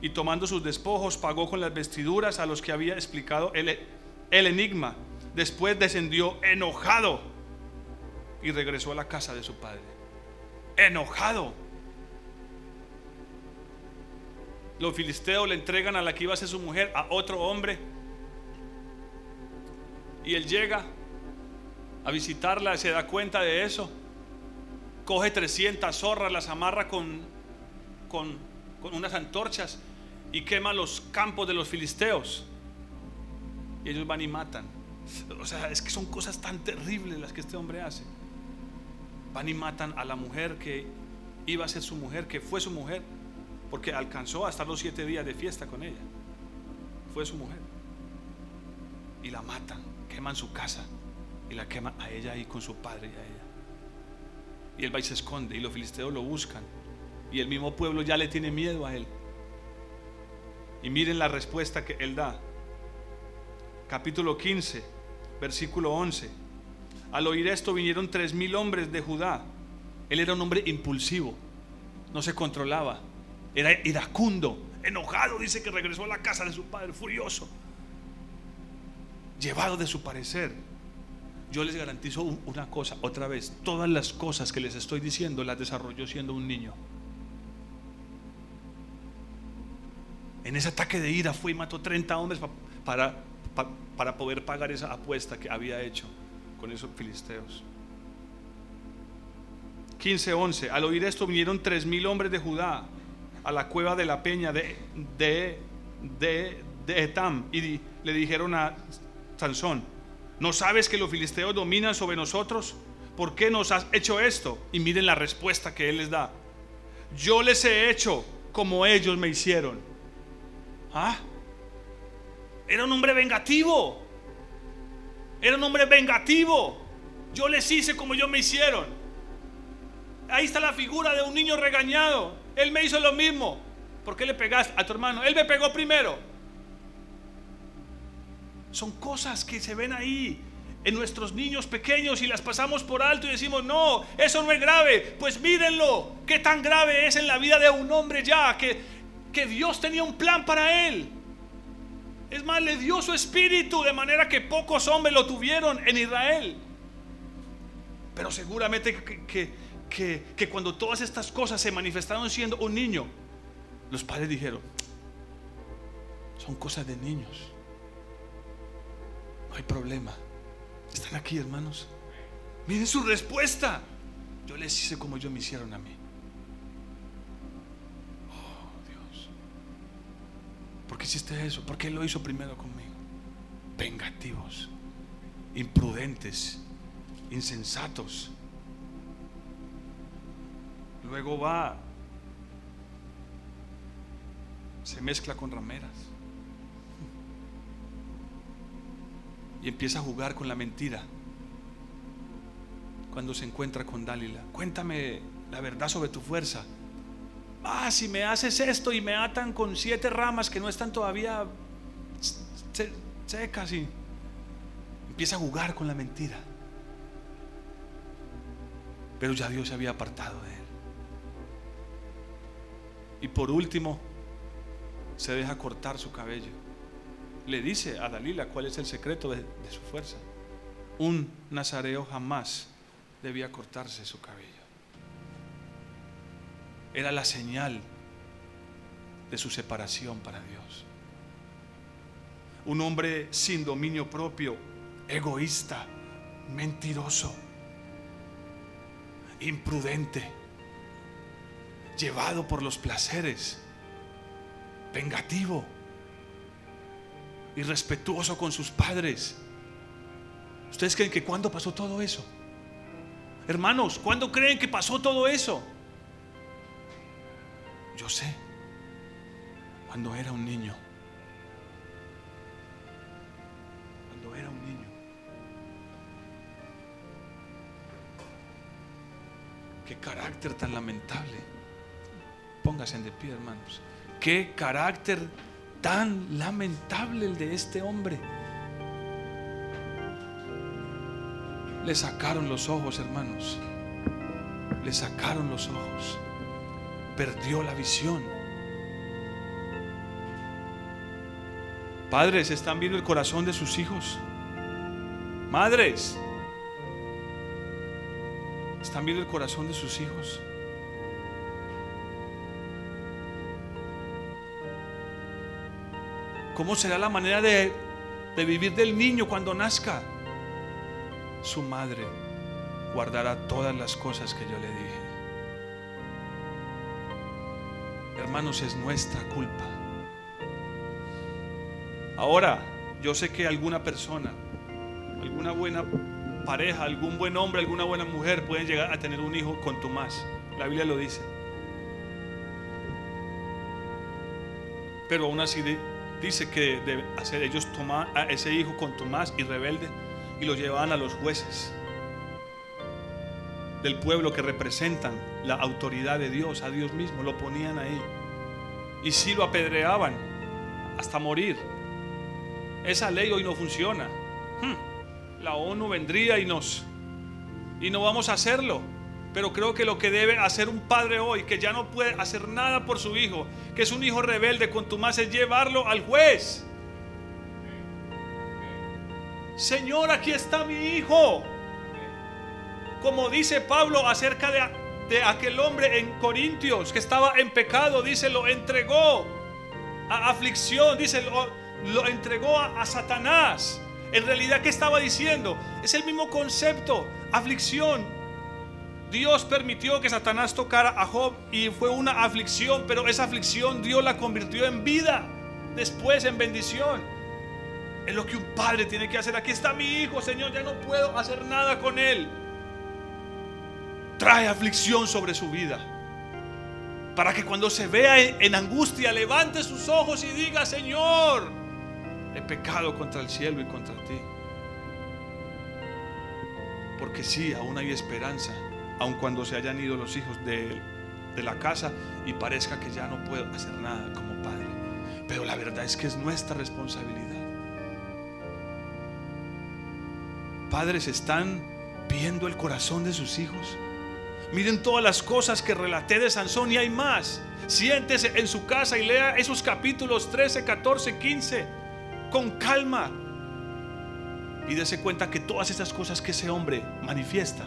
y tomando sus despojos pagó con las vestiduras a los que había explicado el, el enigma. Después descendió enojado y regresó a la casa de su padre. Enojado. Los filisteos le entregan a la que iba a ser su mujer a otro hombre. Y él llega a visitarla, se da cuenta de eso. Coge 300 zorras, las amarra con, con, con unas antorchas y quema los campos de los filisteos. Y ellos van y matan. O sea, es que son cosas tan terribles las que este hombre hace. Van y matan a la mujer que iba a ser su mujer, que fue su mujer, porque alcanzó a estar los siete días de fiesta con ella. Fue su mujer. Y la matan, queman su casa y la queman a ella y con su padre y a ella. Y él va y se esconde y los filisteos lo buscan. Y el mismo pueblo ya le tiene miedo a él. Y miren la respuesta que él da. Capítulo 15, versículo 11. Al oír esto vinieron tres mil hombres de Judá. Él era un hombre impulsivo, no se controlaba, era iracundo, enojado, dice que regresó a la casa de su padre, furioso, llevado de su parecer. Yo les garantizo una cosa, otra vez, todas las cosas que les estoy diciendo las desarrolló siendo un niño. En ese ataque de ira fue y mató 30 hombres para, para, poder pagar esa apuesta que había hecho con esos filisteos. 15:11. Al oír esto vinieron tres mil hombres de Judá a la cueva de la peña de, de, de, de Etam y le dijeron a Sansón, ¿no sabes que los filisteos dominan sobre nosotros? ¿Por qué nos has hecho esto? Y miren la respuesta que él les da. Yo les he hecho como ellos me hicieron. ¿Ah? Era un hombre vengativo. Era un hombre vengativo. Yo les hice como yo me hicieron. Ahí está la figura de un niño regañado. Él me hizo lo mismo. ¿Por qué le pegaste a tu hermano? Él me pegó primero. Son cosas que se ven ahí en nuestros niños pequeños y las pasamos por alto y decimos, no, eso no es grave. Pues mírenlo, qué tan grave es en la vida de un hombre ya, que, que Dios tenía un plan para él. Es más, le dio su espíritu de manera que pocos hombres lo tuvieron en Israel. Pero seguramente que, que, que, cuando todas estas cosas se manifestaron siendo un niño, los padres dijeron, son cosas de niños. No hay problema. Están aquí, hermanos. Miren su respuesta. Yo les hice como ellos me hicieron a mí. Oh, Dios. ¿Por qué hiciste eso? ¿Por qué lo hizo primero conmigo? Vengativos, imprudentes, insensatos. Luego va, se mezcla con rameras. y empieza a jugar con la mentira. Cuando se encuentra con Dalila, cuéntame la verdad sobre tu fuerza. Ah, si me haces esto y me atan con siete ramas que no están todavía secas y empieza a jugar con la mentira. Pero ya Dios se había apartado de él. Y por último, se deja cortar su cabello le dice a Dalila cuál es el secreto de, su fuerza. Un nazareo jamás debía cortarse su cabello. Era la señal de su separación para Dios. Un hombre sin dominio propio, egoísta, mentiroso, imprudente, llevado por los placeres, vengativo irrespetuoso con sus padres. ¿Ustedes creen que cuándo pasó todo eso? Hermanos, ¿cuándo creen que pasó todo eso? Yo sé, cuando era un niño. Cuando era un niño. Qué carácter tan lamentable. Póngase de pie, hermanos. Qué carácter tan lamentable el de este hombre. Le sacaron los ojos, hermanos. Le sacaron los ojos. Perdió la visión. Padres, ¿están viendo el corazón de sus hijos? Madres, ¿están viendo el corazón de sus hijos? ¿Cómo será la manera de, vivir del niño cuando nazca? Su madre guardará todas las cosas que yo le dije. Hermanos, es nuestra culpa. Ahora, yo sé que alguna persona, alguna buena pareja, algún buen hombre, alguna buena mujer pueden llegar a tener un hijo con Tomás. La Biblia lo dice. Pero aún así dice que hacer ellos tomar a ese hijo con Tomás y rebelde y lo llevaban a los jueces del pueblo que representan la autoridad de Dios, a Dios mismo, lo ponían ahí. Y si lo apedreaban hasta morir. Esa ley hoy no funciona. Hmm. La ONU vendría y nos y no vamos a hacerlo. Pero creo que lo que debe hacer un padre hoy, que ya no puede hacer nada por su hijo, que es un hijo rebelde con tu más, es llevarlo al juez. Señor, aquí está mi hijo. Como dice Pablo acerca de, aquel hombre en Corintios que estaba en pecado, dice, lo entregó a aflicción, dice, lo, entregó a, a Satanás. En realidad, ¿qué estaba diciendo? Es el mismo concepto, aflicción, Dios permitió que Satanás tocara a Job y fue una aflicción, pero esa aflicción Dios la convirtió en vida, después en bendición. Es lo que un padre tiene que hacer. Aquí está mi hijo, Señor, ya no puedo hacer nada con él. Trae aflicción sobre su vida. Para que cuando se vea en angustia, levante sus ojos y diga, Señor, he pecado contra el cielo y contra ti. Porque sí, aún hay esperanza aun cuando se hayan ido los hijos de de la casa y parezca que ya no puedo hacer nada como padre. Pero la verdad es que es nuestra responsabilidad. Padres están viendo el corazón de sus hijos. Miren todas las cosas que relaté de Sansón y hay más. Siéntese en su casa y lea esos capítulos 13, 14, 15 con calma. Y dése cuenta que todas esas cosas que ese hombre manifiesta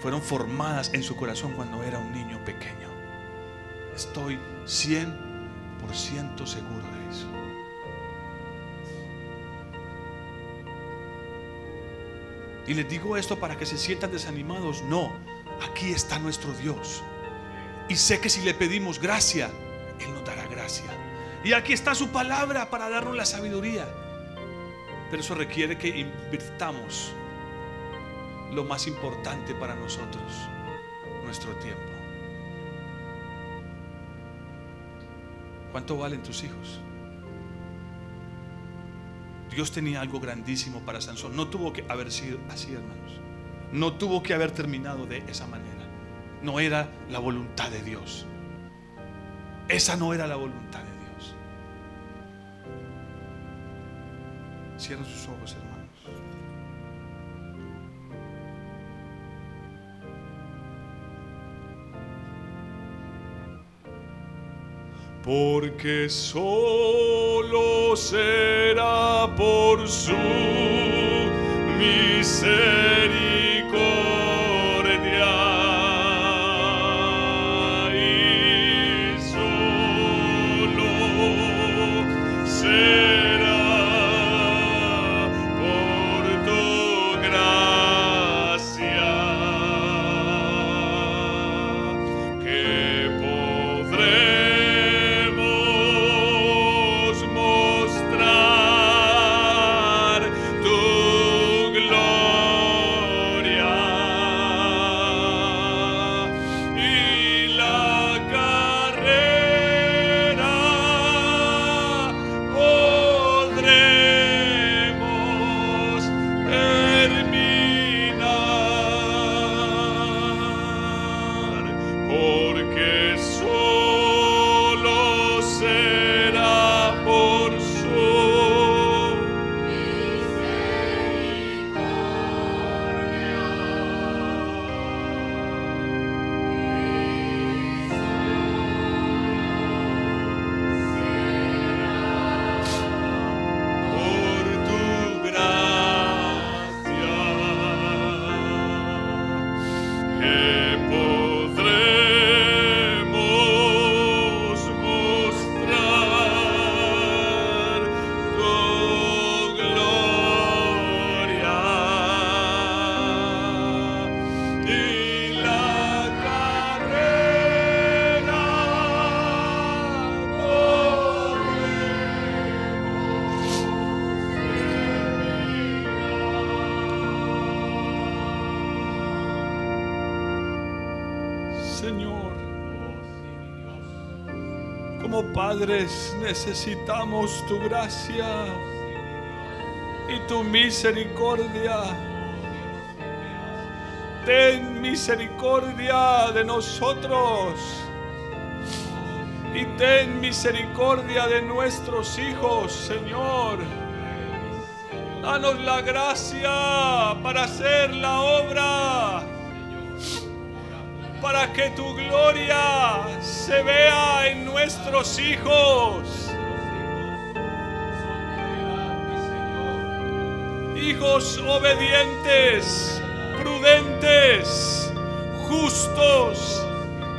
fueron formadas en su corazón cuando era un niño pequeño. Estoy 100% seguro de eso. Y les digo esto para que se sientan desanimados. No, aquí está nuestro Dios. Y sé que si le pedimos gracia, Él nos dará gracia. Y aquí está su palabra para darnos la sabiduría. Pero eso requiere que invirtamos lo más importante para nosotros, nuestro tiempo. ¿Cuánto valen tus hijos? Dios tenía algo grandísimo para Sansón. No tuvo que haber sido así, hermanos. No tuvo que haber terminado de esa manera. No era la voluntad de Dios. Esa no era la voluntad de Dios. Cierra sus ojos, hermanos. Porque solo será por su misericordia. Padres necesitamos tu gracia y tu misericordia. Ten misericordia de nosotros y ten misericordia de nuestros hijos, Señor. Danos la gracia para hacer la obra, para que tu gloria se vea en nuestros hijos. Hijos obedientes, prudentes, justos,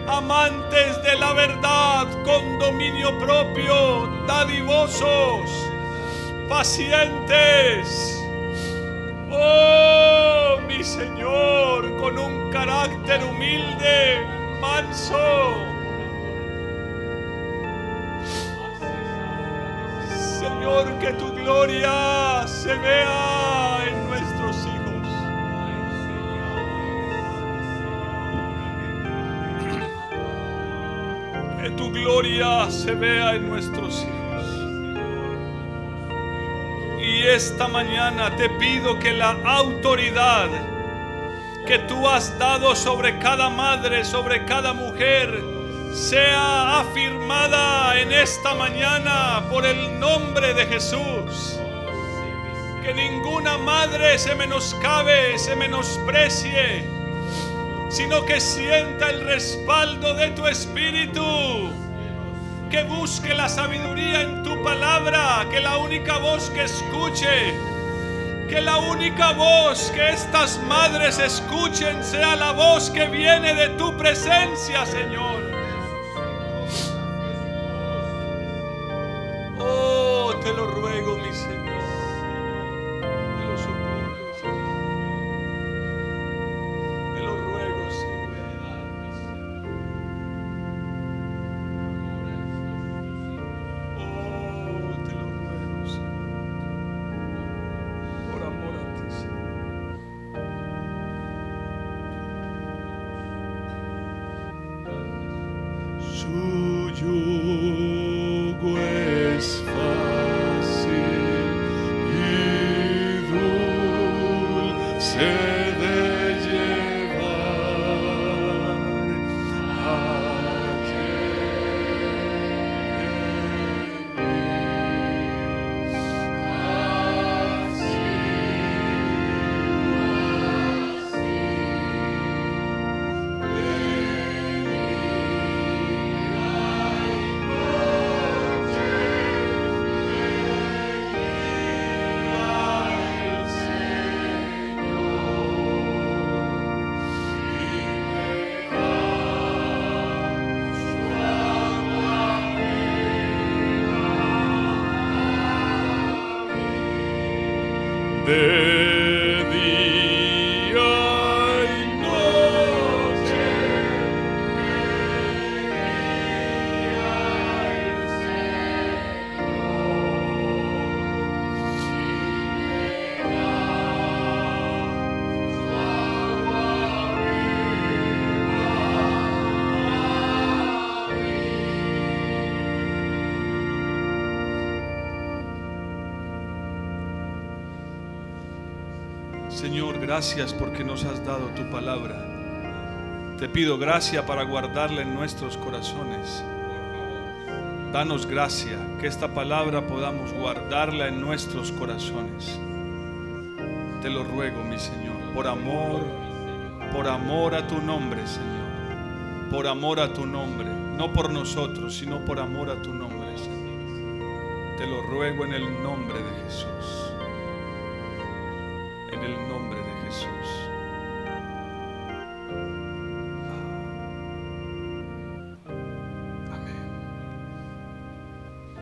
amantes de la verdad, con dominio propio, dadivosos, pacientes. Oh, mi Señor, con un carácter humilde, manso gloria se vea en nuestros hijos. Que tu gloria se vea en nuestros hijos. Y esta mañana te pido que la autoridad que tú has dado sobre cada madre, sobre cada mujer, sea afirmada en esta mañana por el nombre de Jesús. Que ninguna madre se menoscabe, se menosprecie, sino que sienta el respaldo de tu espíritu. Que busque la sabiduría en tu palabra, que la única voz que escuche que la única voz que estas madres escuchen sea la voz que viene de tu presencia, Señor. Gracias porque nos has dado tu palabra. Te pido gracia para guardarla en nuestros corazones. Danos gracia, que esta palabra podamos guardarla en nuestros corazones. Te lo ruego, mi Señor, por amor, por amor a tu nombre, Señor. Por amor a tu nombre, no por nosotros, sino por amor a tu nombre, Señor. Te lo ruego en el nombre de Jesús.